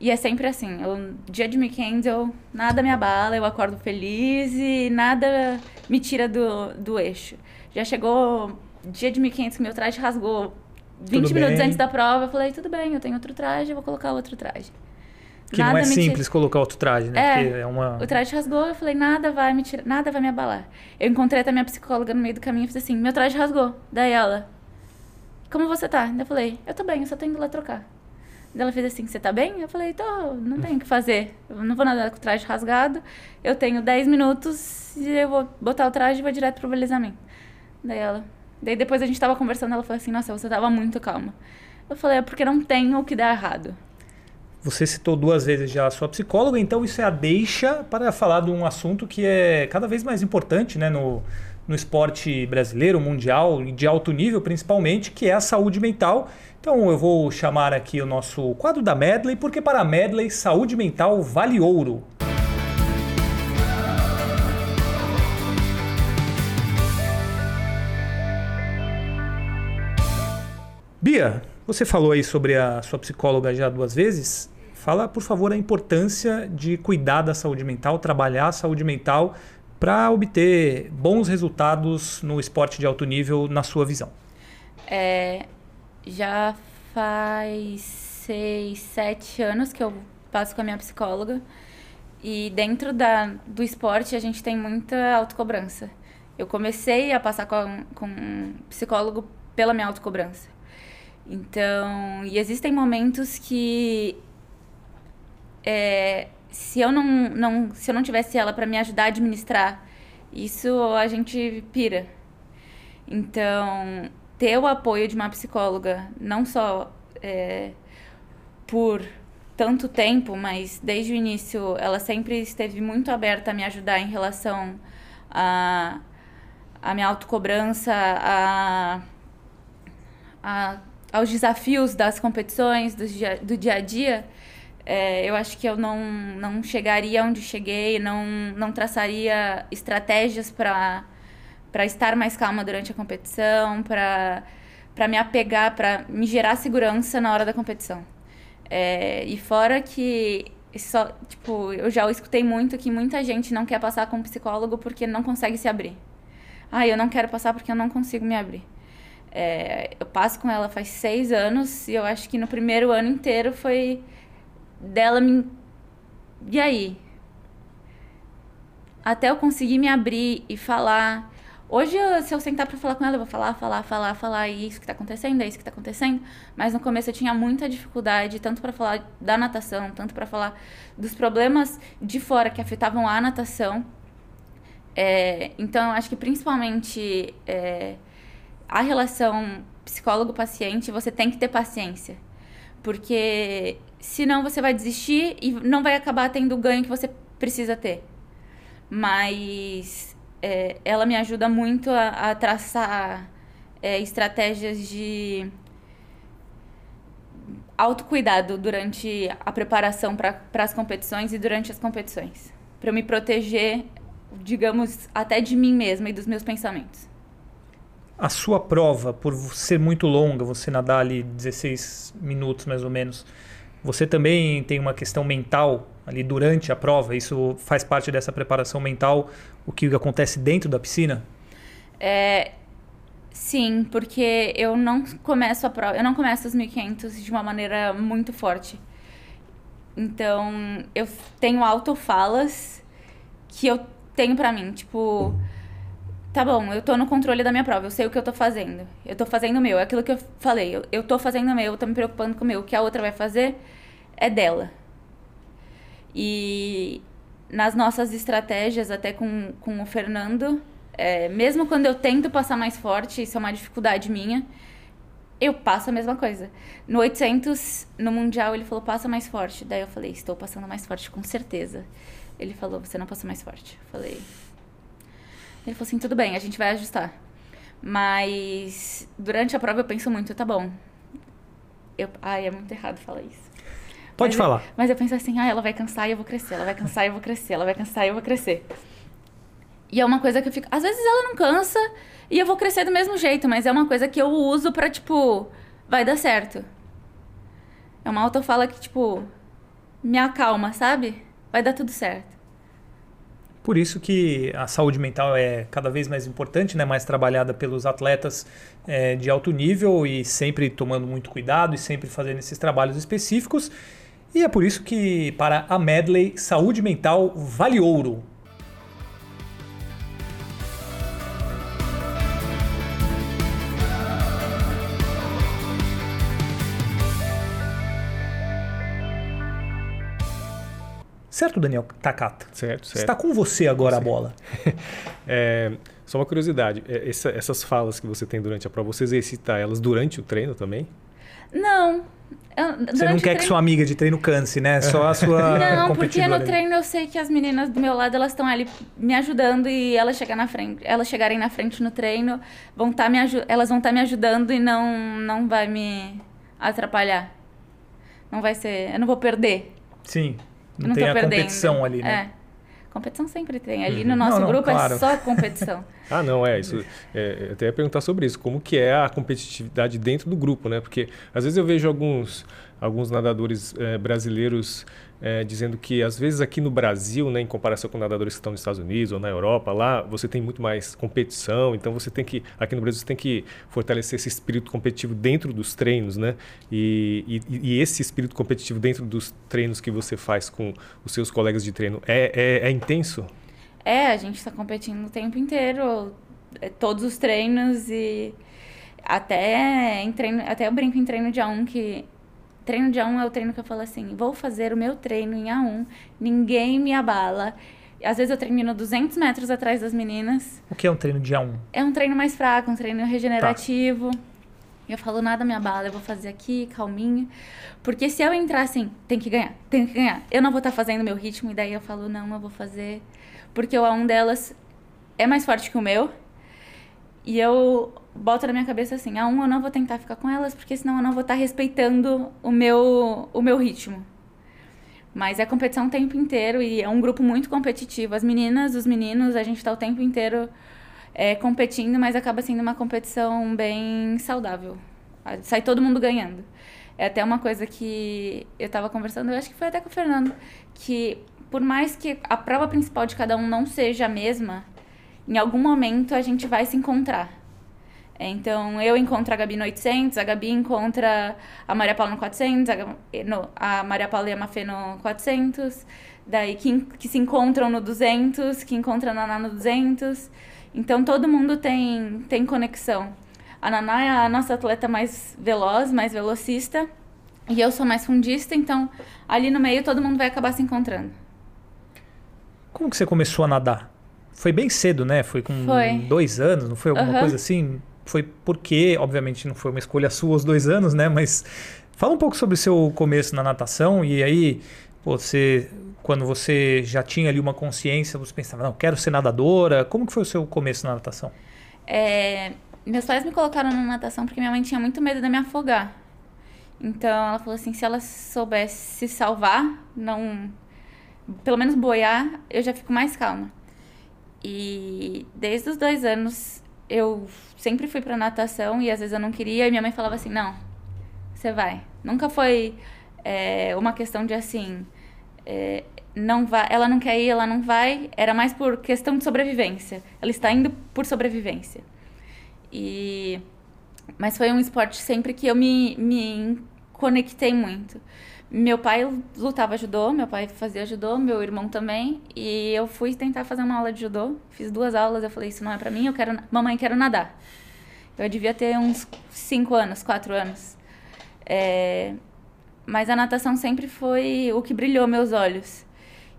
E é sempre assim, eu, dia de 1.500 eu nada me abala, eu acordo feliz e nada me tira do, do eixo. Já chegou dia de 1.500 que meu traje rasgou 20 Tudo minutos bem. antes da prova, eu falei, tudo bem, eu tenho outro traje, eu vou colocar outro traje. que não é me tira- simples colocar outro traje, né? É, é uma. O traje rasgou, eu falei, nada vai me tirar, nada vai me abalar. Eu encontrei até minha psicóloga no meio do caminho e fiz assim, meu traje rasgou. Daí ela, como você tá? Eu falei, eu tô bem, eu só tô indo lá trocar. Ela fez assim, você tá bem? Eu falei, tô, não tenho o que fazer. Eu não vou nadar com o traje rasgado. Eu tenho 10 minutos e eu vou botar o traje e vou direto pro balizamento. Daí ela... Daí depois a gente tava conversando, ela falou assim, nossa, você tava muito calma. Eu falei, é porque não tem o que dar errado. Você citou duas vezes já a sua psicóloga, então isso é a deixa para falar de um assunto que é cada vez mais importante né, no, no esporte brasileiro, mundial, de alto nível principalmente, que é a saúde mental. Então eu vou chamar aqui o nosso quadro da Medley, porque para a Medley, saúde mental vale ouro. Bia, você falou aí sobre a sua psicóloga já duas vezes. Fala, por favor, a importância de cuidar da saúde mental, trabalhar a saúde mental para obter bons resultados no esporte de alto nível, na sua visão. É, já faz seis, sete anos que eu passo com a minha psicóloga. E dentro da, do esporte a gente tem muita autocobrança. Eu comecei a passar com, com um psicólogo pela minha autocobrança. Então, e existem momentos que é, se eu não, não se eu não tivesse ela para me ajudar a administrar, isso a gente pira. Então, ter o apoio de uma psicóloga, não só é, por tanto tempo, mas desde o início ela sempre esteve muito aberta a me ajudar em relação a, a minha autocobrança, a, a, aos desafios das competições, do dia, do dia a dia. É, eu acho que eu não, não chegaria onde cheguei, não, não traçaria estratégias para estar mais calma durante a competição, para me apegar, para me gerar segurança na hora da competição. É, e fora que só, tipo, eu já escutei muito que muita gente não quer passar com um psicólogo porque não consegue se abrir. Ah, eu não quero passar porque eu não consigo me abrir. É, eu passo com ela faz seis anos e eu acho que no primeiro ano inteiro foi dela me. E aí? Até eu conseguir me abrir e falar Hoje, se eu sentar para falar com ela, eu vou falar, falar, falar, falar, e isso que tá acontecendo, é isso que tá acontecendo. Mas no começo eu tinha muita dificuldade, tanto para falar da natação, tanto para falar dos problemas de fora que afetavam a natação. É, então, eu acho que principalmente é, a relação psicólogo-paciente, você tem que ter paciência. Porque senão você vai desistir e não vai acabar tendo o ganho que você precisa ter. Mas é, ela me ajuda muito a, a traçar é, estratégias de autocuidado durante a preparação para as competições e durante as competições. Para me proteger, digamos, até de mim mesma e dos meus pensamentos. A sua prova, por ser muito longa, você nadar ali 16 minutos mais ou menos, você também tem uma questão mental ali durante a prova? Isso faz parte dessa preparação mental, o que acontece dentro da piscina? É, sim, porque eu não começo a prova, eu não começo os 1500 de uma maneira muito forte. Então, eu tenho autofalas que eu tenho para mim, tipo, tá bom, eu tô no controle da minha prova, eu sei o que eu tô fazendo. Eu tô fazendo o meu, é aquilo que eu falei, eu, eu tô fazendo o meu, eu tô me preocupando com o meu. O que a outra vai fazer é dela. E nas nossas estratégias, até com, com o Fernando, é, mesmo quando eu tento passar mais forte, isso é uma dificuldade minha, eu passo a mesma coisa. No 800, no Mundial, ele falou, passa mais forte. Daí eu falei, estou passando mais forte, com certeza. Ele falou, você não passou mais forte. Eu falei, ele falou assim: tudo bem, a gente vai ajustar. Mas durante a prova eu penso muito, tá bom. Eu, ai, é muito errado falar isso. Pode mas falar. Eu, mas eu penso assim: ah, ela vai cansar e eu vou crescer, ela vai cansar e eu vou crescer, ela vai cansar e eu vou crescer. E é uma coisa que eu fico. Às vezes ela não cansa e eu vou crescer do mesmo jeito, mas é uma coisa que eu uso pra, tipo, vai dar certo. É uma autofala que, tipo, me acalma, sabe? Vai dar tudo certo. Por isso que a saúde mental é cada vez mais importante, né? mais trabalhada pelos atletas é, de alto nível e sempre tomando muito cuidado e sempre fazendo esses trabalhos específicos. E é por isso que para a Medley, saúde mental vale ouro. Certo, Daniel Takata? Certo, certo. Está com você agora a bola. [LAUGHS] é, só uma curiosidade, é, essa, essas falas que você tem durante a prova, você exercita elas durante o treino também? Não. Eu, você não quer treino... que sua amiga de treino canse, né? Só a sua [LAUGHS] Não, porque no treino eu sei que as meninas do meu lado, elas estão ali me ajudando e elas chegar na frente, elas chegarem na frente no treino, vão tá me elas vão estar tá me ajudando e não não vai me atrapalhar. Não vai ser, eu não vou perder. Sim. Não, não tem a perdendo. competição ali, né? É. Competição sempre tem. Ali no nosso não, não, grupo é claro. é só competição. [LAUGHS] ah, não, é isso. É, eu até ia perguntar sobre isso. Como que é a competitividade dentro do grupo, né? Porque às vezes eu vejo alguns, alguns nadadores é, brasileiros é, dizendo que às vezes aqui no Brasil, né, em comparação com nadadores que estão nos Estados Unidos ou na Europa, lá você tem muito mais competição, então você tem que, aqui no Brasil você tem que fortalecer esse espírito competitivo dentro dos treinos, né? E, e, e esse espírito competitivo dentro dos treinos que você faz com os seus colegas de treino é, é, é intenso? É, a gente está competindo o tempo inteiro, é, todos os treinos e até em treino, até eu brinco em treino de A1 que treino de A1 é o treino que eu falo assim, vou fazer o meu treino em A1, ninguém me abala. Às vezes eu termino 200 metros atrás das meninas. O que é um treino de A1? É um treino mais fraco, um treino regenerativo. Tá. Eu falo, nada me abala, eu vou fazer aqui, calminha. Porque se eu entrar assim, tem que ganhar, tem que ganhar. Eu não vou estar tá fazendo meu ritmo, e daí eu falo, não, eu vou fazer. Porque o A1 delas é mais forte que o meu. E eu boto na minha cabeça assim, a um eu não vou tentar ficar com elas, porque senão eu não vou estar tá respeitando o meu, o meu ritmo. Mas é competição o tempo inteiro e é um grupo muito competitivo. As meninas, os meninos, a gente está o tempo inteiro é, competindo, mas acaba sendo uma competição bem saudável. Sai todo mundo ganhando. É até uma coisa que eu estava conversando, eu acho que foi até com o Fernando, que por mais que a prova principal de cada um não seja a mesma, em algum momento a gente vai se encontrar. Então, eu encontro a Gabi no 800, a Gabi encontra a Maria Paula no 400, a, no, a Maria Paula e a Mafê no 400, daí que, que se encontram no 200, que encontram a Naná no 200. Então todo mundo tem, tem conexão. A Naná é a nossa atleta mais veloz, mais velocista, e eu sou mais fundista, então ali no meio todo mundo vai acabar se encontrando. Como que você começou a nadar? Foi bem cedo, né? Foi com Foi. dois anos, não foi alguma Aham. coisa assim? Foi porque, obviamente, não foi uma escolha sua aos dois anos, né? Mas fala um pouco sobre o seu começo na natação e aí você, quando você já tinha ali uma consciência, você pensava, não, quero ser nadadora. Como que foi o seu começo na natação? É, meus pais me colocaram na natação porque minha mãe tinha muito medo de me afogar. Então ela falou assim, se ela soubesse se salvar, não, pelo menos boiar, eu já fico mais calma. E desde os dois anos eu sempre fui pra natação e às vezes eu não queria e minha mãe falava assim, não, você vai. Nunca foi é, uma questão de assim, é, não vai, ela não quer ir, ela não vai. Era mais por questão de sobrevivência. Ela está indo por sobrevivência. E mas foi um esporte sempre que eu me, me conectei muito. Meu pai lutava judô, meu pai fazia judô, meu irmão também, e eu fui tentar fazer uma aula de judô, fiz duas aulas, eu falei, isso não é pra mim, eu quero, mamãe, quero nadar. Eu devia ter uns cinco anos, quatro anos. É, mas a natação sempre foi o que brilhou meus olhos.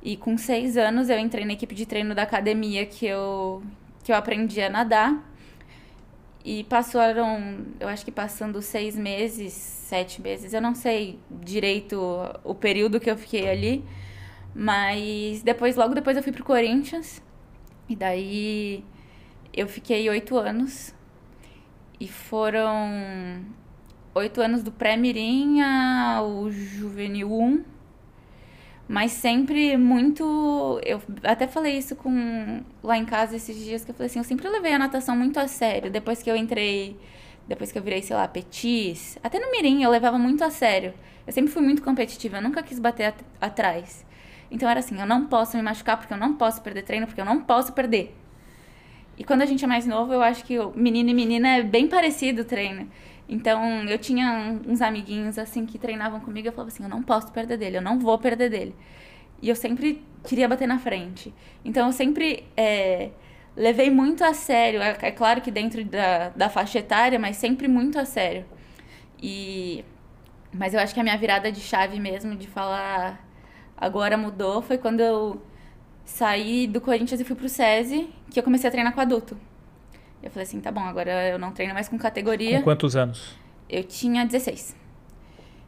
E com seis anos eu entrei na equipe de treino da academia que eu, que eu aprendi a nadar. E passaram, eu acho que passando seis meses, sete meses, eu não sei direito o período que eu fiquei ali. Mas depois, logo depois eu fui pro Corinthians. E daí eu fiquei oito anos. E foram oito anos do pré-mirim ao juvenil 1. Mas sempre muito. Eu até falei isso com lá em casa esses dias que eu falei assim, eu sempre levei a natação muito a sério. Depois que eu entrei, depois que eu virei, sei lá, petis, até no mirim eu levava muito a sério. Eu sempre fui muito competitiva, eu nunca quis bater at atrás. Então era assim, eu não posso me machucar porque eu não posso perder treino, porque eu não posso perder. E quando a gente é mais novo, eu acho que menino e menina é bem parecido o treino. Então, eu tinha uns amiguinhos, assim, que treinavam comigo. Eu falava assim, eu não posso perder dele, eu não vou perder dele. E eu sempre queria bater na frente. Então, eu sempre é, levei muito a sério. É, é claro que dentro da, da faixa etária, mas sempre muito a sério. E... Mas eu acho que a minha virada de chave mesmo, de falar agora mudou, foi quando eu saí do Corinthians e fui pro SESI, que eu comecei a treinar com adulto. Eu falei assim, tá bom, agora eu não treino mais com categoria. Com quantos anos? Eu tinha 16.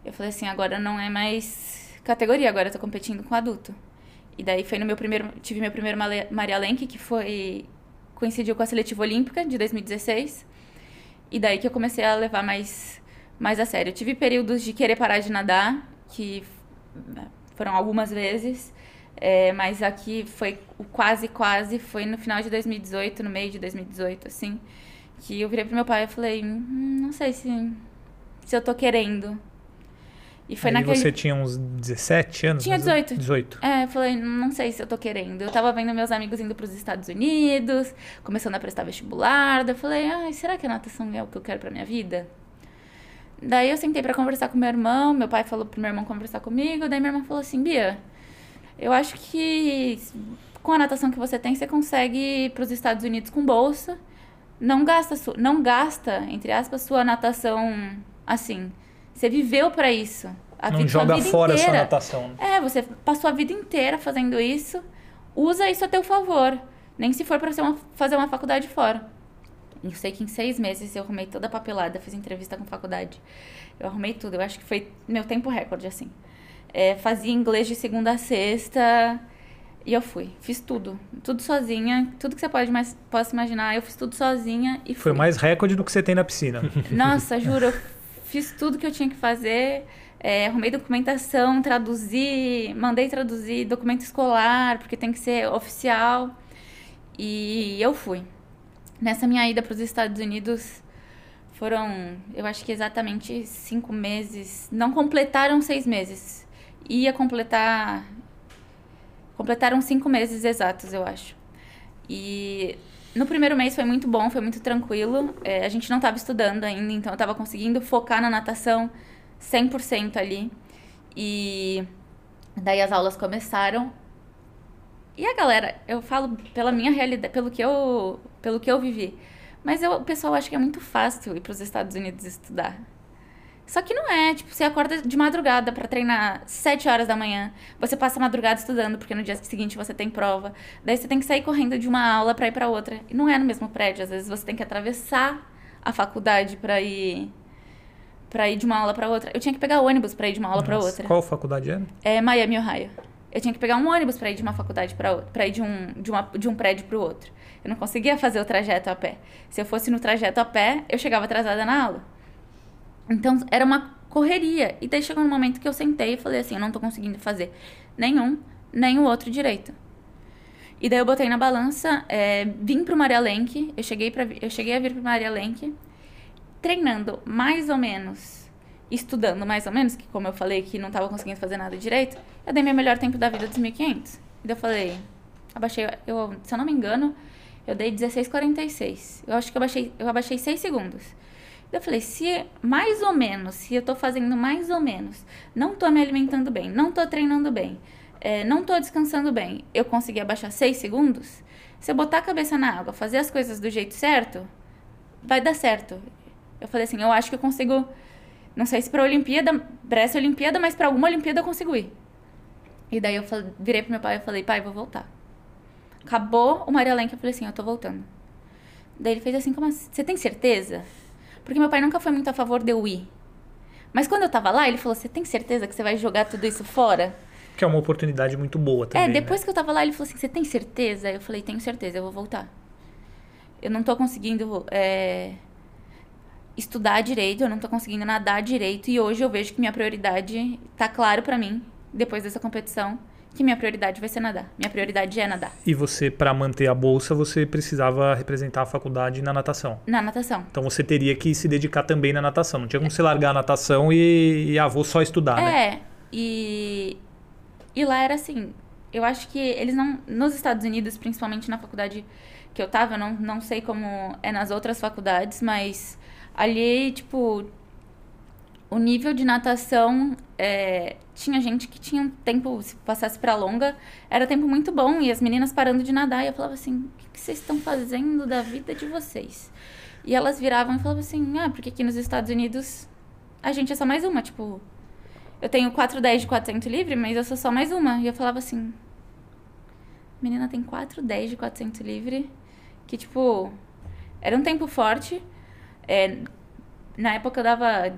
Eu falei assim, agora não é mais categoria, agora eu tô competindo com adulto. E daí foi no meu primeiro, tive meu primeiro Maria Lenk, que foi coincidiu com a seletiva olímpica de 2016. E daí que eu comecei a levar mais mais a sério. Eu tive períodos de querer parar de nadar, que foram algumas vezes. É, mas aqui foi o quase, quase, foi no final de 2018, no meio de 2018, assim, que eu virei pro meu pai e falei, "Hum, não sei se, se eu tô querendo. E foi Aí naquele... você tinha uns 17 anos? Tinha mais- 18. 18. É, eu falei, não sei se eu tô querendo. Eu tava vendo meus amigos indo pros Estados Unidos, começando a prestar vestibular. Daí eu falei, ai, será que a natação é o que eu quero pra minha vida? Daí eu sentei pra conversar com meu irmão, meu pai falou pro meu irmão conversar comigo, daí meu irmão falou assim, Bia, eu acho que com a natação que você tem, você consegue ir pros Estados Unidos com bolsa. Não gasta, não gasta, entre aspas, sua natação assim. Você viveu pra isso. A não vi- sua joga vida fora a sua inteira. natação. É, você passou a vida inteira fazendo isso, usa isso a teu favor. Nem se for uma- fazer uma faculdade fora. Eu sei que em seis meses eu arrumei toda a papelada, fiz entrevista com faculdade. Eu arrumei tudo, eu acho que foi meu tempo recorde, assim. É, fazia inglês de segunda a sexta e eu fui. Fiz tudo, tudo sozinha, tudo que você pode mais, possa imaginar, eu fiz tudo sozinha e Foi fui. mais recorde do que você tem na piscina. [LAUGHS] Nossa, juro, eu fiz tudo que eu tinha que fazer. é, arrumei documentação, traduzi, mandei traduzir documento escolar, porque tem que ser oficial. E eu fui. Nessa minha ida para os Estados Unidos, foram, eu acho que exatamente cinco meses. Não completaram seis meses. Ia completar. Completaram cinco meses exatos, eu acho. E no primeiro mês foi muito bom, foi muito tranquilo. É, a gente não estava estudando ainda, então eu estava conseguindo focar na natação 100% ali. E daí as aulas começaram. E a galera, eu falo pela minha realidade, pelo que eu, pelo que eu vivi. Mas eu, o pessoal acha que é muito fácil ir para os Estados Unidos estudar. Só que não é, tipo, você acorda de madrugada para treinar 7 horas da manhã, você passa a madrugada estudando porque no dia seguinte você tem prova, daí você tem que sair correndo de uma aula para ir para outra. E não é no mesmo prédio, às vezes você tem que atravessar a faculdade para ir para ir de uma aula para outra. Eu tinha que pegar ônibus para ir de uma aula para outra. Qual faculdade era? É Miami, Ohio. Eu tinha que pegar um ônibus para ir de uma faculdade para outra, para ir de um de, uma, de um prédio para o outro. Eu não conseguia fazer o trajeto a pé. Se eu fosse no trajeto a pé, eu chegava atrasada na aula. Então era uma correria. E daí chegou um momento que eu sentei e falei assim: eu não tô conseguindo fazer nenhum, nem o outro direito. E daí eu botei na balança, é, vim pro Maria Lenk, eu cheguei, pra, eu cheguei a vir pro Maria Lenk, treinando mais ou menos, estudando mais ou menos, que como eu falei que não tava conseguindo fazer nada direito, eu dei meu melhor tempo da vida dos 1500. E daí eu falei, abaixei, eu, se eu não me engano, eu dei 16,46. Eu acho que eu abaixei, eu abaixei 6 segundos. Eu falei, se mais ou menos, se eu tô fazendo mais ou menos, não tô me alimentando bem, não tô treinando bem, é, não tô descansando bem, eu consegui abaixar 6 segundos, se eu botar a cabeça na água, fazer as coisas do jeito certo, vai dar certo. Eu falei assim, eu acho que eu consigo, não sei se pra Olimpíada, pra essa Olimpíada, mas pra alguma Olimpíada eu consigo ir. E daí eu falei, virei pro meu pai e falei, pai, vou voltar. Acabou o Maria Lenk, eu falei assim, eu tô voltando. Daí ele fez assim, como assim? Você tem certeza? Porque meu pai nunca foi muito a favor de eu ir. Mas quando eu tava lá, ele falou: Você tem certeza que você vai jogar tudo isso fora? Que é uma oportunidade muito boa também. É, depois né? que eu tava lá, ele falou assim: Você tem certeza? Eu falei: Tenho certeza, eu vou voltar. Eu não tô conseguindo é, estudar direito, eu não tô conseguindo nadar direito. E hoje eu vejo que minha prioridade tá claro para mim, depois dessa competição que minha prioridade vai ser nadar. Minha prioridade é nadar. E você, para manter a bolsa, você precisava representar a faculdade na natação? Na natação. Então você teria que se dedicar também na natação. Não tinha como você largar a natação e, e ah, vou só estudar, é, né? É, e, e lá era assim, eu acho que eles não, nos Estados Unidos, principalmente na faculdade que eu tava, eu não, não sei como é nas outras faculdades, mas ali, tipo, o nível de natação é, tinha gente que tinha um tempo, se passasse para longa, era tempo muito bom e as meninas parando de nadar e eu falava assim: o que, que vocês estão fazendo da vida de vocês? E elas viravam e falavam assim: ah, porque aqui nos Estados Unidos a gente é só mais uma, tipo, eu tenho 410 de 400 livre, mas eu sou só mais uma. E eu falava assim: menina tem 410 de 400 livre, que tipo, era um tempo forte. É, na época eu dava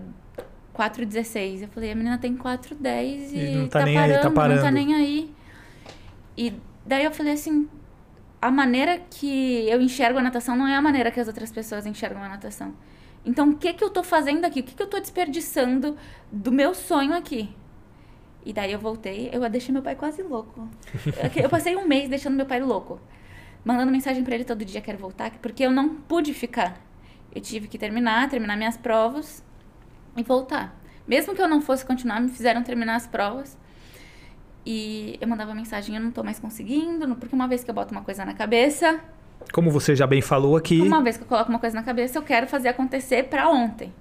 4,16. Eu falei, a menina tem 4,10 e, e não tá, tá, nem parando, aí, tá parando, não tá nem aí. E daí eu falei assim, a maneira que eu enxergo a natação não é a maneira que as outras pessoas enxergam a natação. Então, o que que eu tô fazendo aqui? O que que eu tô desperdiçando do meu sonho aqui? E daí eu voltei, eu deixei meu pai quase louco. [LAUGHS] Eu passei um mês deixando meu pai louco. Mandando mensagem para ele todo dia, quero voltar, porque eu não pude ficar. Eu tive que terminar, terminar minhas provas e voltar. Mesmo que eu não fosse continuar, me fizeram terminar as provas. E eu mandava mensagem, eu não tô mais conseguindo, porque uma vez que eu boto uma coisa na cabeça. Como você já bem falou aqui. Uma vez que eu coloco uma coisa na cabeça, eu quero fazer acontecer para ontem.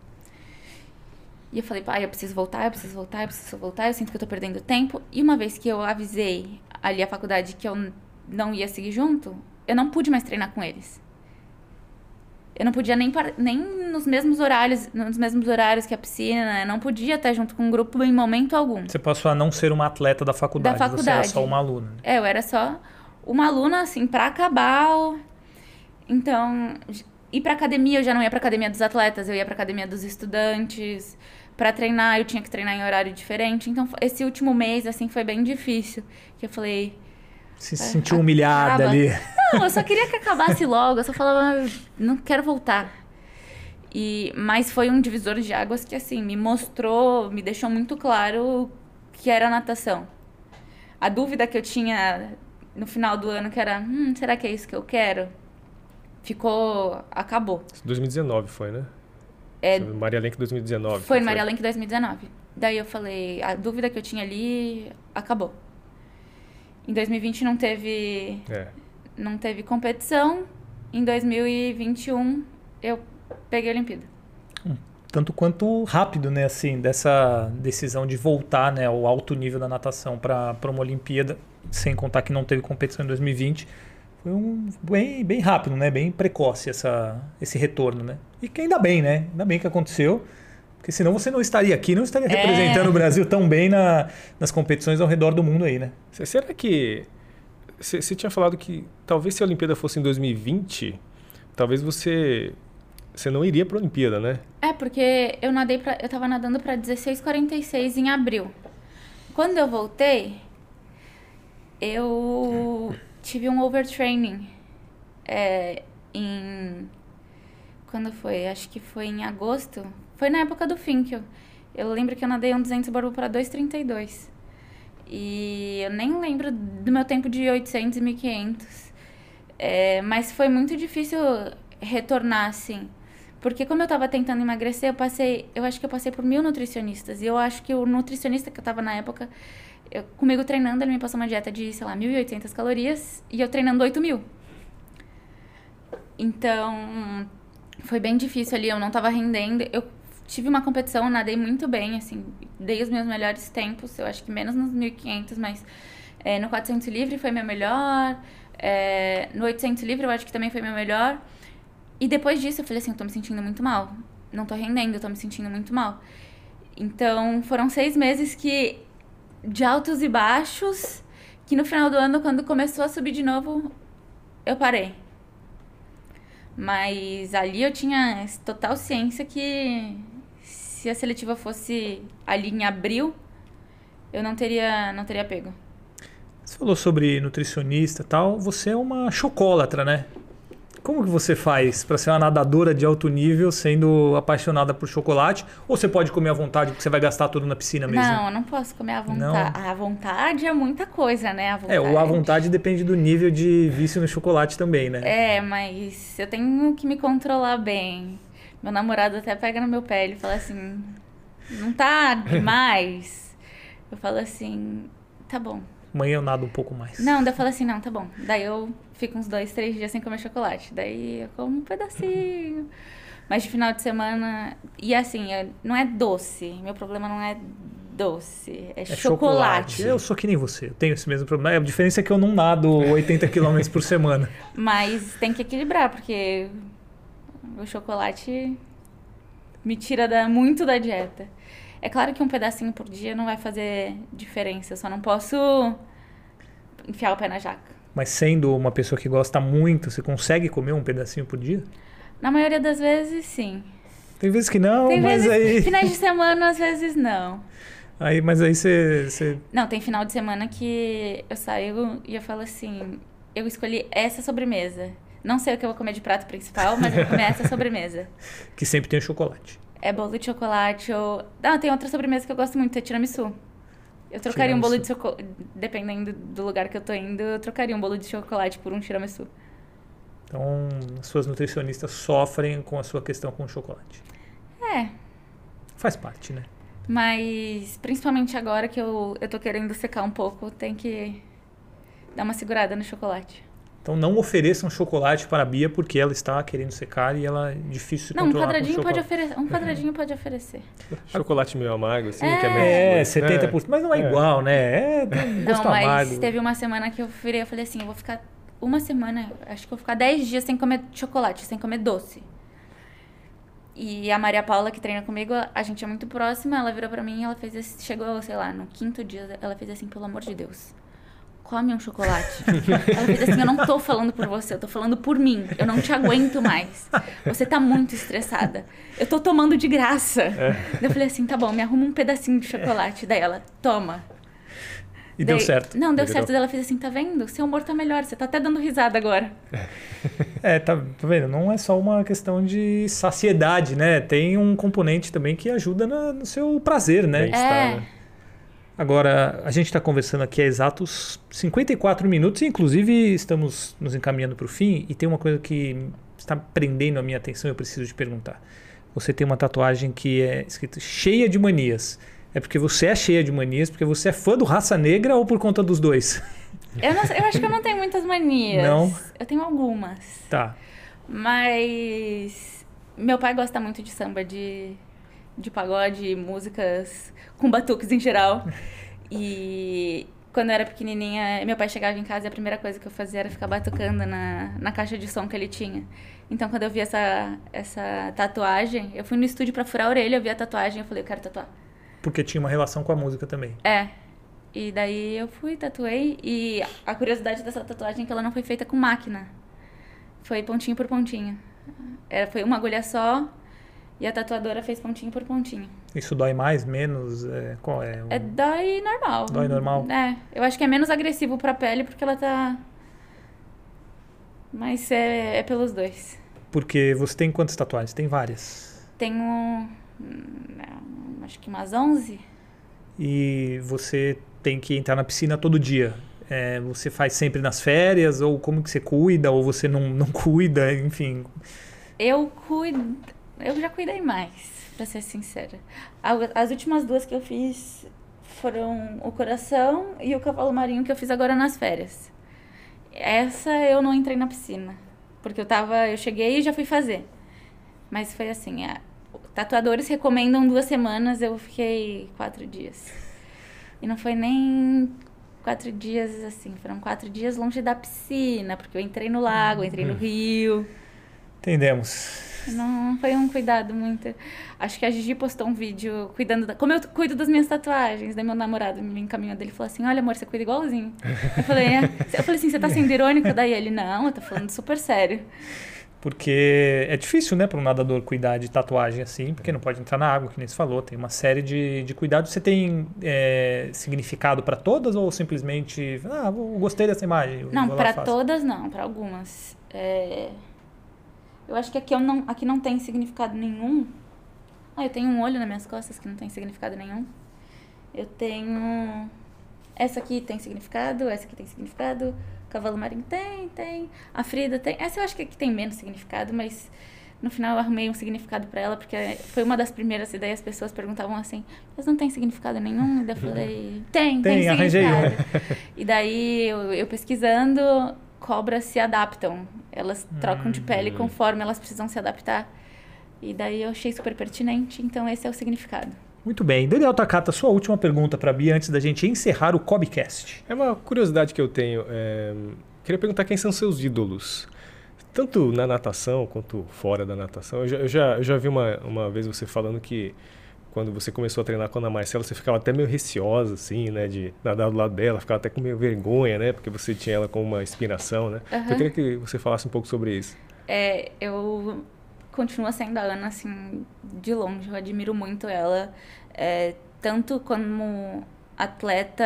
E eu falei, pai, eu preciso voltar, eu preciso voltar, eu preciso voltar, eu sinto que eu tô perdendo tempo. E uma vez que eu avisei ali a faculdade que eu não ia seguir junto, eu não pude mais treinar com eles. Eu não podia nem, nem nos mesmos horários, nos mesmos horários que a piscina, eu não podia estar junto com um grupo em momento algum. Você passou a não ser uma atleta da faculdade, da faculdade. você era só uma aluna. Né? É, eu era só uma aluna assim para acabar. Então, ir para academia, eu já não ia para academia dos atletas, eu ia para academia dos estudantes. Para treinar, eu tinha que treinar em horário diferente. Então, esse último mês assim foi bem difícil, que eu falei, se sentiu humilhada ali. Não, eu só queria que acabasse logo. Eu só falava, não quero voltar. E, mas foi um divisor de águas que, assim, me mostrou, me deixou muito claro que era natação. A dúvida que eu tinha no final do ano, que era, hum, será que é isso que eu quero? Ficou, acabou. 2019 foi, né? É, Maria Lenk 2019. Foi no Maria Lenk 2019. Daí eu falei, a dúvida que eu tinha ali acabou. Em 2020 não teve é. não teve competição. Em 2021 eu peguei a Olimpíada. Hum, tanto quanto rápido, né, assim, dessa decisão de voltar, né, ao alto nível da natação para uma Olimpíada. sem contar que não teve competição em 2020. Foi um bem, bem rápido, né? Bem precoce essa, esse retorno, né? E que ainda bem, né? Ainda bem que aconteceu. Porque senão você não estaria aqui, não estaria É. representando o Brasil tão bem na, nas competições ao redor do mundo aí, né? Se- Será que. Você tinha falado que talvez se a Olimpíada fosse em 2020, talvez você. Você não iria para a Olimpíada, né? É, porque eu nadei pra, eu tava nadando pra 16,46 em abril. Quando eu voltei, eu tive um overtraining é, em. Quando foi? Acho que foi em agosto. Foi na época do Finkel. Eu lembro que eu nadei um 200 barbo para 2,32. E eu nem lembro do meu tempo de 800 e 1500. É, mas foi muito difícil retornar assim. Porque como eu tava tentando emagrecer, eu passei, eu acho que eu passei por mil nutricionistas. E eu acho que o nutricionista que eu tava na época, eu- comigo treinando, ele me passou uma dieta de, sei lá, 1.800 calorias e eu treinando 8 mil. Então, foi bem difícil ali, eu não tava rendendo. Eu tive uma competição, nadei muito bem, assim, dei os meus melhores tempos, eu acho que menos nos 1.500, mas é, no 400 livre foi meu melhor, é, no 800 livre eu acho que também foi meu melhor. E depois disso eu falei assim, eu tô me sentindo muito mal, não tô rendendo, eu tô me sentindo muito mal. Então, foram seis meses que de altos e baixos, que no final do ano, quando começou a subir de novo, eu parei. Mas ali eu tinha total ciência que se a seletiva fosse ali em abril, eu não teria, não teria pego. Você falou sobre nutricionista e tal. Você é uma chocólatra, né? Como que você faz para ser uma nadadora de alto nível sendo apaixonada por chocolate? Ou você pode comer à vontade porque você vai gastar tudo na piscina mesmo? Não, eu não posso comer à vontade. À vontade é muita coisa, né? É, o à vontade depende do nível de vício no chocolate também, né? É, mas eu tenho que me controlar bem. Meu namorado até pega no meu pé, ele fala assim, não tá demais? Eu falo assim, tá bom. Amanhã eu nado um pouco mais. Não, daí eu falo assim, não, tá bom. Daí eu fico uns dois, três dias sem comer chocolate. Daí eu como um pedacinho. Mas de final de semana. E assim, eu- não é doce. Meu problema não é doce. É, É chocolate. Eu sou que nem você, eu tenho esse mesmo problema. A diferença é que eu não nado 80 km por semana. Mas tem que equilibrar, porque o chocolate me tira da- muito da dieta. É claro que um pedacinho por dia não vai fazer diferença. Eu só não posso enfiar o pé na jaca. Mas sendo uma pessoa que gosta muito, você consegue comer um pedacinho por dia? Na maioria das vezes, sim. Tem vezes que não, Tem mas vezes, aí, [LAUGHS] finais de semana, às vezes não. aí. Mas aí você. você- Não, tem final de semana que eu saio e eu falo assim: eu escolhi essa sobremesa. Não sei o que eu vou comer de prato principal, mas eu vou comer essa sobremesa. [LAUGHS] Que sempre tem chocolate. É bolo de chocolate ou. Ah, tem outra sobremesa que eu gosto muito, é tiramisu. Eu trocaria um bolo de Tiramisu. chocolate. Dependendo do lugar que eu tô indo, eu trocaria um bolo de chocolate por um tiramisu. Então, as suas nutricionistas sofrem com a sua questão com o chocolate. É. Faz parte, né? Mas principalmente agora que eu, eu tô querendo secar um pouco, tem que dar uma segurada no chocolate. Então não ofereçam chocolate para a Bia porque ela está querendo secar e ela é difícil se Não, um controlar com quadradinho pode oferecer. Um quadradinho pode oferecer. Chocolate meio amargo, assim, É. que é meio. É, né? 70%. Mas não é, É. igual, né? É um Não, gosto mas amargo. teve uma semana que eu virei eu falei assim, eu vou ficar uma semana, acho que eu vou ficar 10 dias sem comer chocolate, sem comer doce. E a Maria Paula, que treina comigo, a gente é muito próxima, ela virou pra mim e ela fez esse, chegou, sei lá, no quinto dia, ela fez assim, pelo amor de Deus, come um chocolate. ela fez assim, eu não tô falando por você, eu tô falando por mim, eu não te aguento mais. Você tá muito estressada. Eu tô tomando de graça. Eu falei assim, tá bom, me arruma um pedacinho de chocolate. Daí ela, toma. E deu Daí- certo. Não, deu certo. Daí ela fez assim, tá vendo? Seu humor tá melhor, você tá até dando risada agora. É, tá, tá vendo? Não é só uma questão de saciedade, né? Tem um componente também que ajuda na- no seu prazer, né? Bem-estar, É. né? Agora, a gente está conversando aqui há exatos 54 minutos, e inclusive estamos nos encaminhando para o fim, e tem uma coisa que está prendendo a minha atenção e eu preciso te perguntar. Você tem uma tatuagem que é escrito cheia de manias. É porque você é cheia de manias, porque você é fã do Raça Negra ou por conta dos dois? Eu, não eu acho que eu não tenho muitas manias. Não? Eu tenho algumas. Tá. Mas meu pai gosta muito de samba, de, de pagode, músicas com batuques em geral. E quando eu era pequenininha, meu pai chegava em casa e a primeira coisa que eu fazia era ficar batucando na, na caixa de som que ele tinha. Então, quando eu vi essa, essa tatuagem, eu fui no estúdio pra furar a orelha, eu vi a tatuagem e falei, eu quero tatuar. Porque tinha uma relação com a música também. É. E daí eu fui, tatuei. E a curiosidade dessa tatuagem é que ela não foi feita com máquina. Foi pontinho por pontinho. Era, foi uma agulha só e a tatuadora fez pontinho por pontinho. Isso dói mais, menos? É, qual é? o- É dói normal. Dói normal? É. Eu acho que é menos agressivo pra pele porque ela tá. Mas é, é pelos dois. Porque você tem quantas tatuagens? Tem várias. Tenho. hum, Acho que umas 11. E você tem que entrar na piscina todo dia. É, você faz sempre nas férias? Ou como que você cuida? Ou você não, não [LAUGHS] cuida? Enfim. Eu cuido. Eu já cuidei mais, pra ser sincera. As últimas duas que eu fiz foram o coração e o cavalo marinho que eu fiz agora nas férias. Essa eu não entrei na piscina. Porque eu tava. Eu cheguei e já fui fazer. Mas foi assim, a- tatuadores recomendam duas semanas, eu fiquei quatro dias. E não foi nem quatro dias assim, foram quatro dias longe da piscina, porque eu entrei no lago, entrei no rio. Entendemos. Não foi um cuidado muito. Acho que a Gigi postou um vídeo cuidando da. Como eu cuido das minhas tatuagens. Daí meu namorado me encaminhou dele e falou assim: Olha, amor, você cuida igualzinho. Eu falei, é. Eu falei assim: Você tá sendo irônico? Daí ele, não, eu tô falando super sério. Porque é difícil, né, para um nadador cuidar de tatuagem assim, porque não pode entrar na água, que nem você falou. Tem uma série de, de cuidados. Você tem é, significado para todas ou simplesmente, ah, gostei dessa imagem? Não, faço? todas não, pra algumas. É, Eu acho que aqui, eu não, aqui não tem significado nenhum. Ah, eu tenho um olho nas minhas costas que não tem significado nenhum. Eu tenho. Essa aqui tem significado, essa aqui tem significado. Cavalo marinho tem, tem. A Frida tem. Essa eu acho que aqui tem menos significado, mas no final eu arrumei um significado pra ela, porque foi uma das primeiras, daí as pessoas perguntavam assim, mas não tem significado nenhum? E daí eu falei, tem, tem, Tem, arranjei significado. E daí eu, eu pesquisando, cobras se adaptam. Elas trocam de pele Hum. conforme elas precisam se adaptar. E daí eu achei super pertinente, então esse é o significado. Muito bem. Daniel Takata, sua última pergunta para a Bia antes da gente encerrar o Cobcast. É uma curiosidade que eu tenho. é, Queria perguntar quem são seus ídolos. Tanto na natação quanto fora da natação. Eu já, eu já, eu já vi uma, uma vez você falando que quando você começou a treinar com a Ana Marcela, você ficava até meio receosa, assim, né? De nadar do lado dela, ficava até com meio vergonha, né? Porque você tinha ela como uma inspiração, né? Então, eu queria que você falasse um pouco sobre isso. É, eu continuo sendo a Ana, assim, de longe. Eu admiro muito ela. é, tanto como atleta,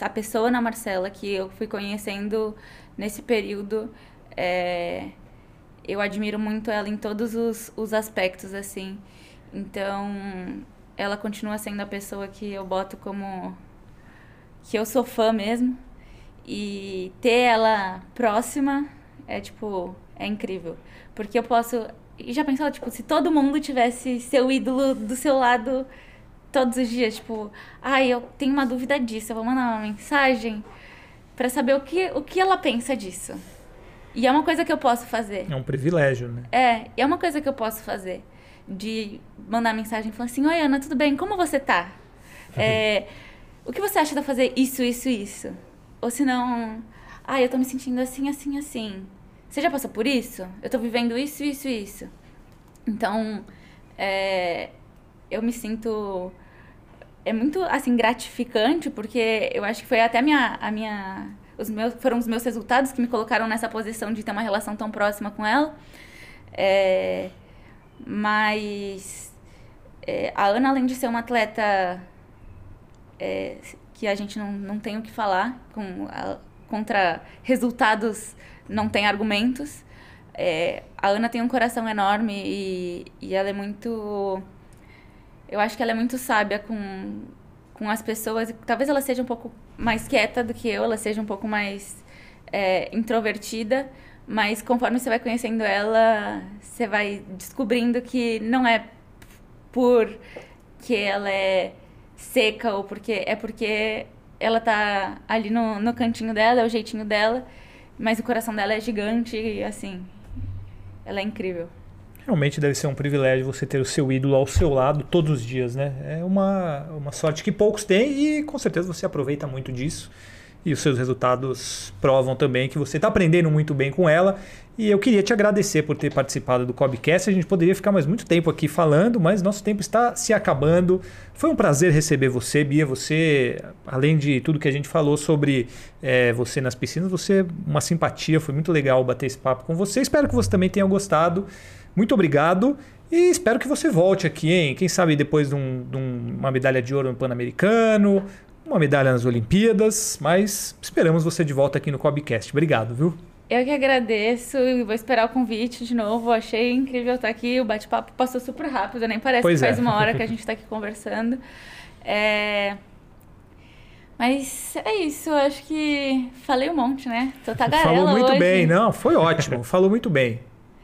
a pessoa Ana Marcela, que eu fui conhecendo nesse período. é, eu admiro muito ela em todos os, os aspectos, assim. Então, ela continua sendo a pessoa que eu boto como. que eu sou fã mesmo. E ter ela próxima é tipo. é incrível. Porque eu posso. E já pensou, tipo, se todo mundo tivesse seu ídolo do seu lado todos os dias, tipo, ai, eu tenho uma dúvida disso, eu vou mandar uma mensagem pra saber o que, o que ela pensa disso. E é uma coisa que eu posso fazer. É um privilégio, né? É, e é uma coisa que eu posso fazer. De mandar mensagem e falar assim, oi Ana, tudo bem? Como você tá? [LAUGHS] É, o que você acha de eu fazer isso, isso, isso? Ou se não, ah, eu tô me sentindo assim, assim, assim. Você já passou por isso? Eu tô vivendo isso, isso, isso. Então, é, eu me sinto é muito assim gratificante porque eu acho que foi até a minha a minha os meus foram os meus resultados que me colocaram nessa posição de ter uma relação tão próxima com ela É, mas é, a Ana além de ser uma atleta é, que a gente não, não tem o que falar com a- contra resultados não tem argumentos é, a Ana tem um coração enorme e, e ela é muito eu acho que ela é muito sábia com, com as pessoas. Talvez ela seja um pouco mais quieta do que eu, ela seja um pouco mais é, introvertida, mas conforme você vai conhecendo ela, você vai descobrindo que não é por que ela é seca ou porque é porque ela tá ali no, no cantinho dela, é o jeitinho dela, mas o coração dela é gigante e assim, ela é incrível. Realmente deve ser um privilégio você ter o seu ídolo ao seu lado todos os dias, né? É uma, uma sorte que poucos têm e com certeza você aproveita muito disso. E os seus resultados provam também que você está aprendendo muito bem com ela. E eu queria te agradecer por ter participado do Cobcast. A gente poderia ficar mais muito tempo aqui falando, mas nosso tempo está se acabando. Foi um prazer receber você, Bia. Você, além de tudo que a gente falou sobre é, você nas piscinas, você uma simpatia. Foi muito legal bater esse papo com você. Espero que você também tenha gostado. Muito obrigado e espero que você volte aqui, hein? Quem sabe depois de, um, de uma medalha de ouro no Pan-Americano, uma medalha nas Olimpíadas, mas esperamos você de volta aqui no Cobcast. Obrigado, viu? Eu que agradeço e vou esperar o convite de novo. Achei incrível estar aqui. O bate-papo passou super rápido, nem parece pois que faz é. uma hora que a [LAUGHS] gente está aqui conversando. É... Mas é isso, acho que falei um monte, né? Tô tagarela Falou muito hoje. bem, não, foi ótimo, [LAUGHS] falou muito bem.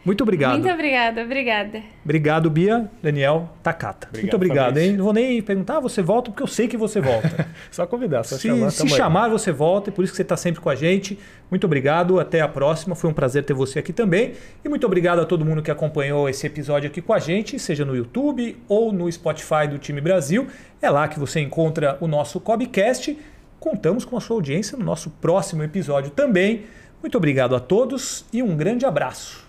Muito obrigado. Muito obrigada, obrigada. Obrigado, Bia, Daniel, Takata. Obrigado, Muito obrigado, Fabrício. hein? Não vou nem perguntar, ah, você volta, porque eu sei que você volta. [LAUGHS] só convidar, só se, chamar. Se chamar, aí. você volta, e por isso que você está sempre com a gente. Muito obrigado, até a próxima. Foi um prazer ter você aqui também. E muito obrigado a todo mundo que acompanhou esse episódio aqui com a gente, seja no YouTube ou no Spotify do Time Brasil. É lá que você encontra o nosso Cobcast. Contamos com a sua audiência no nosso próximo episódio também. Muito obrigado a todos e um grande abraço.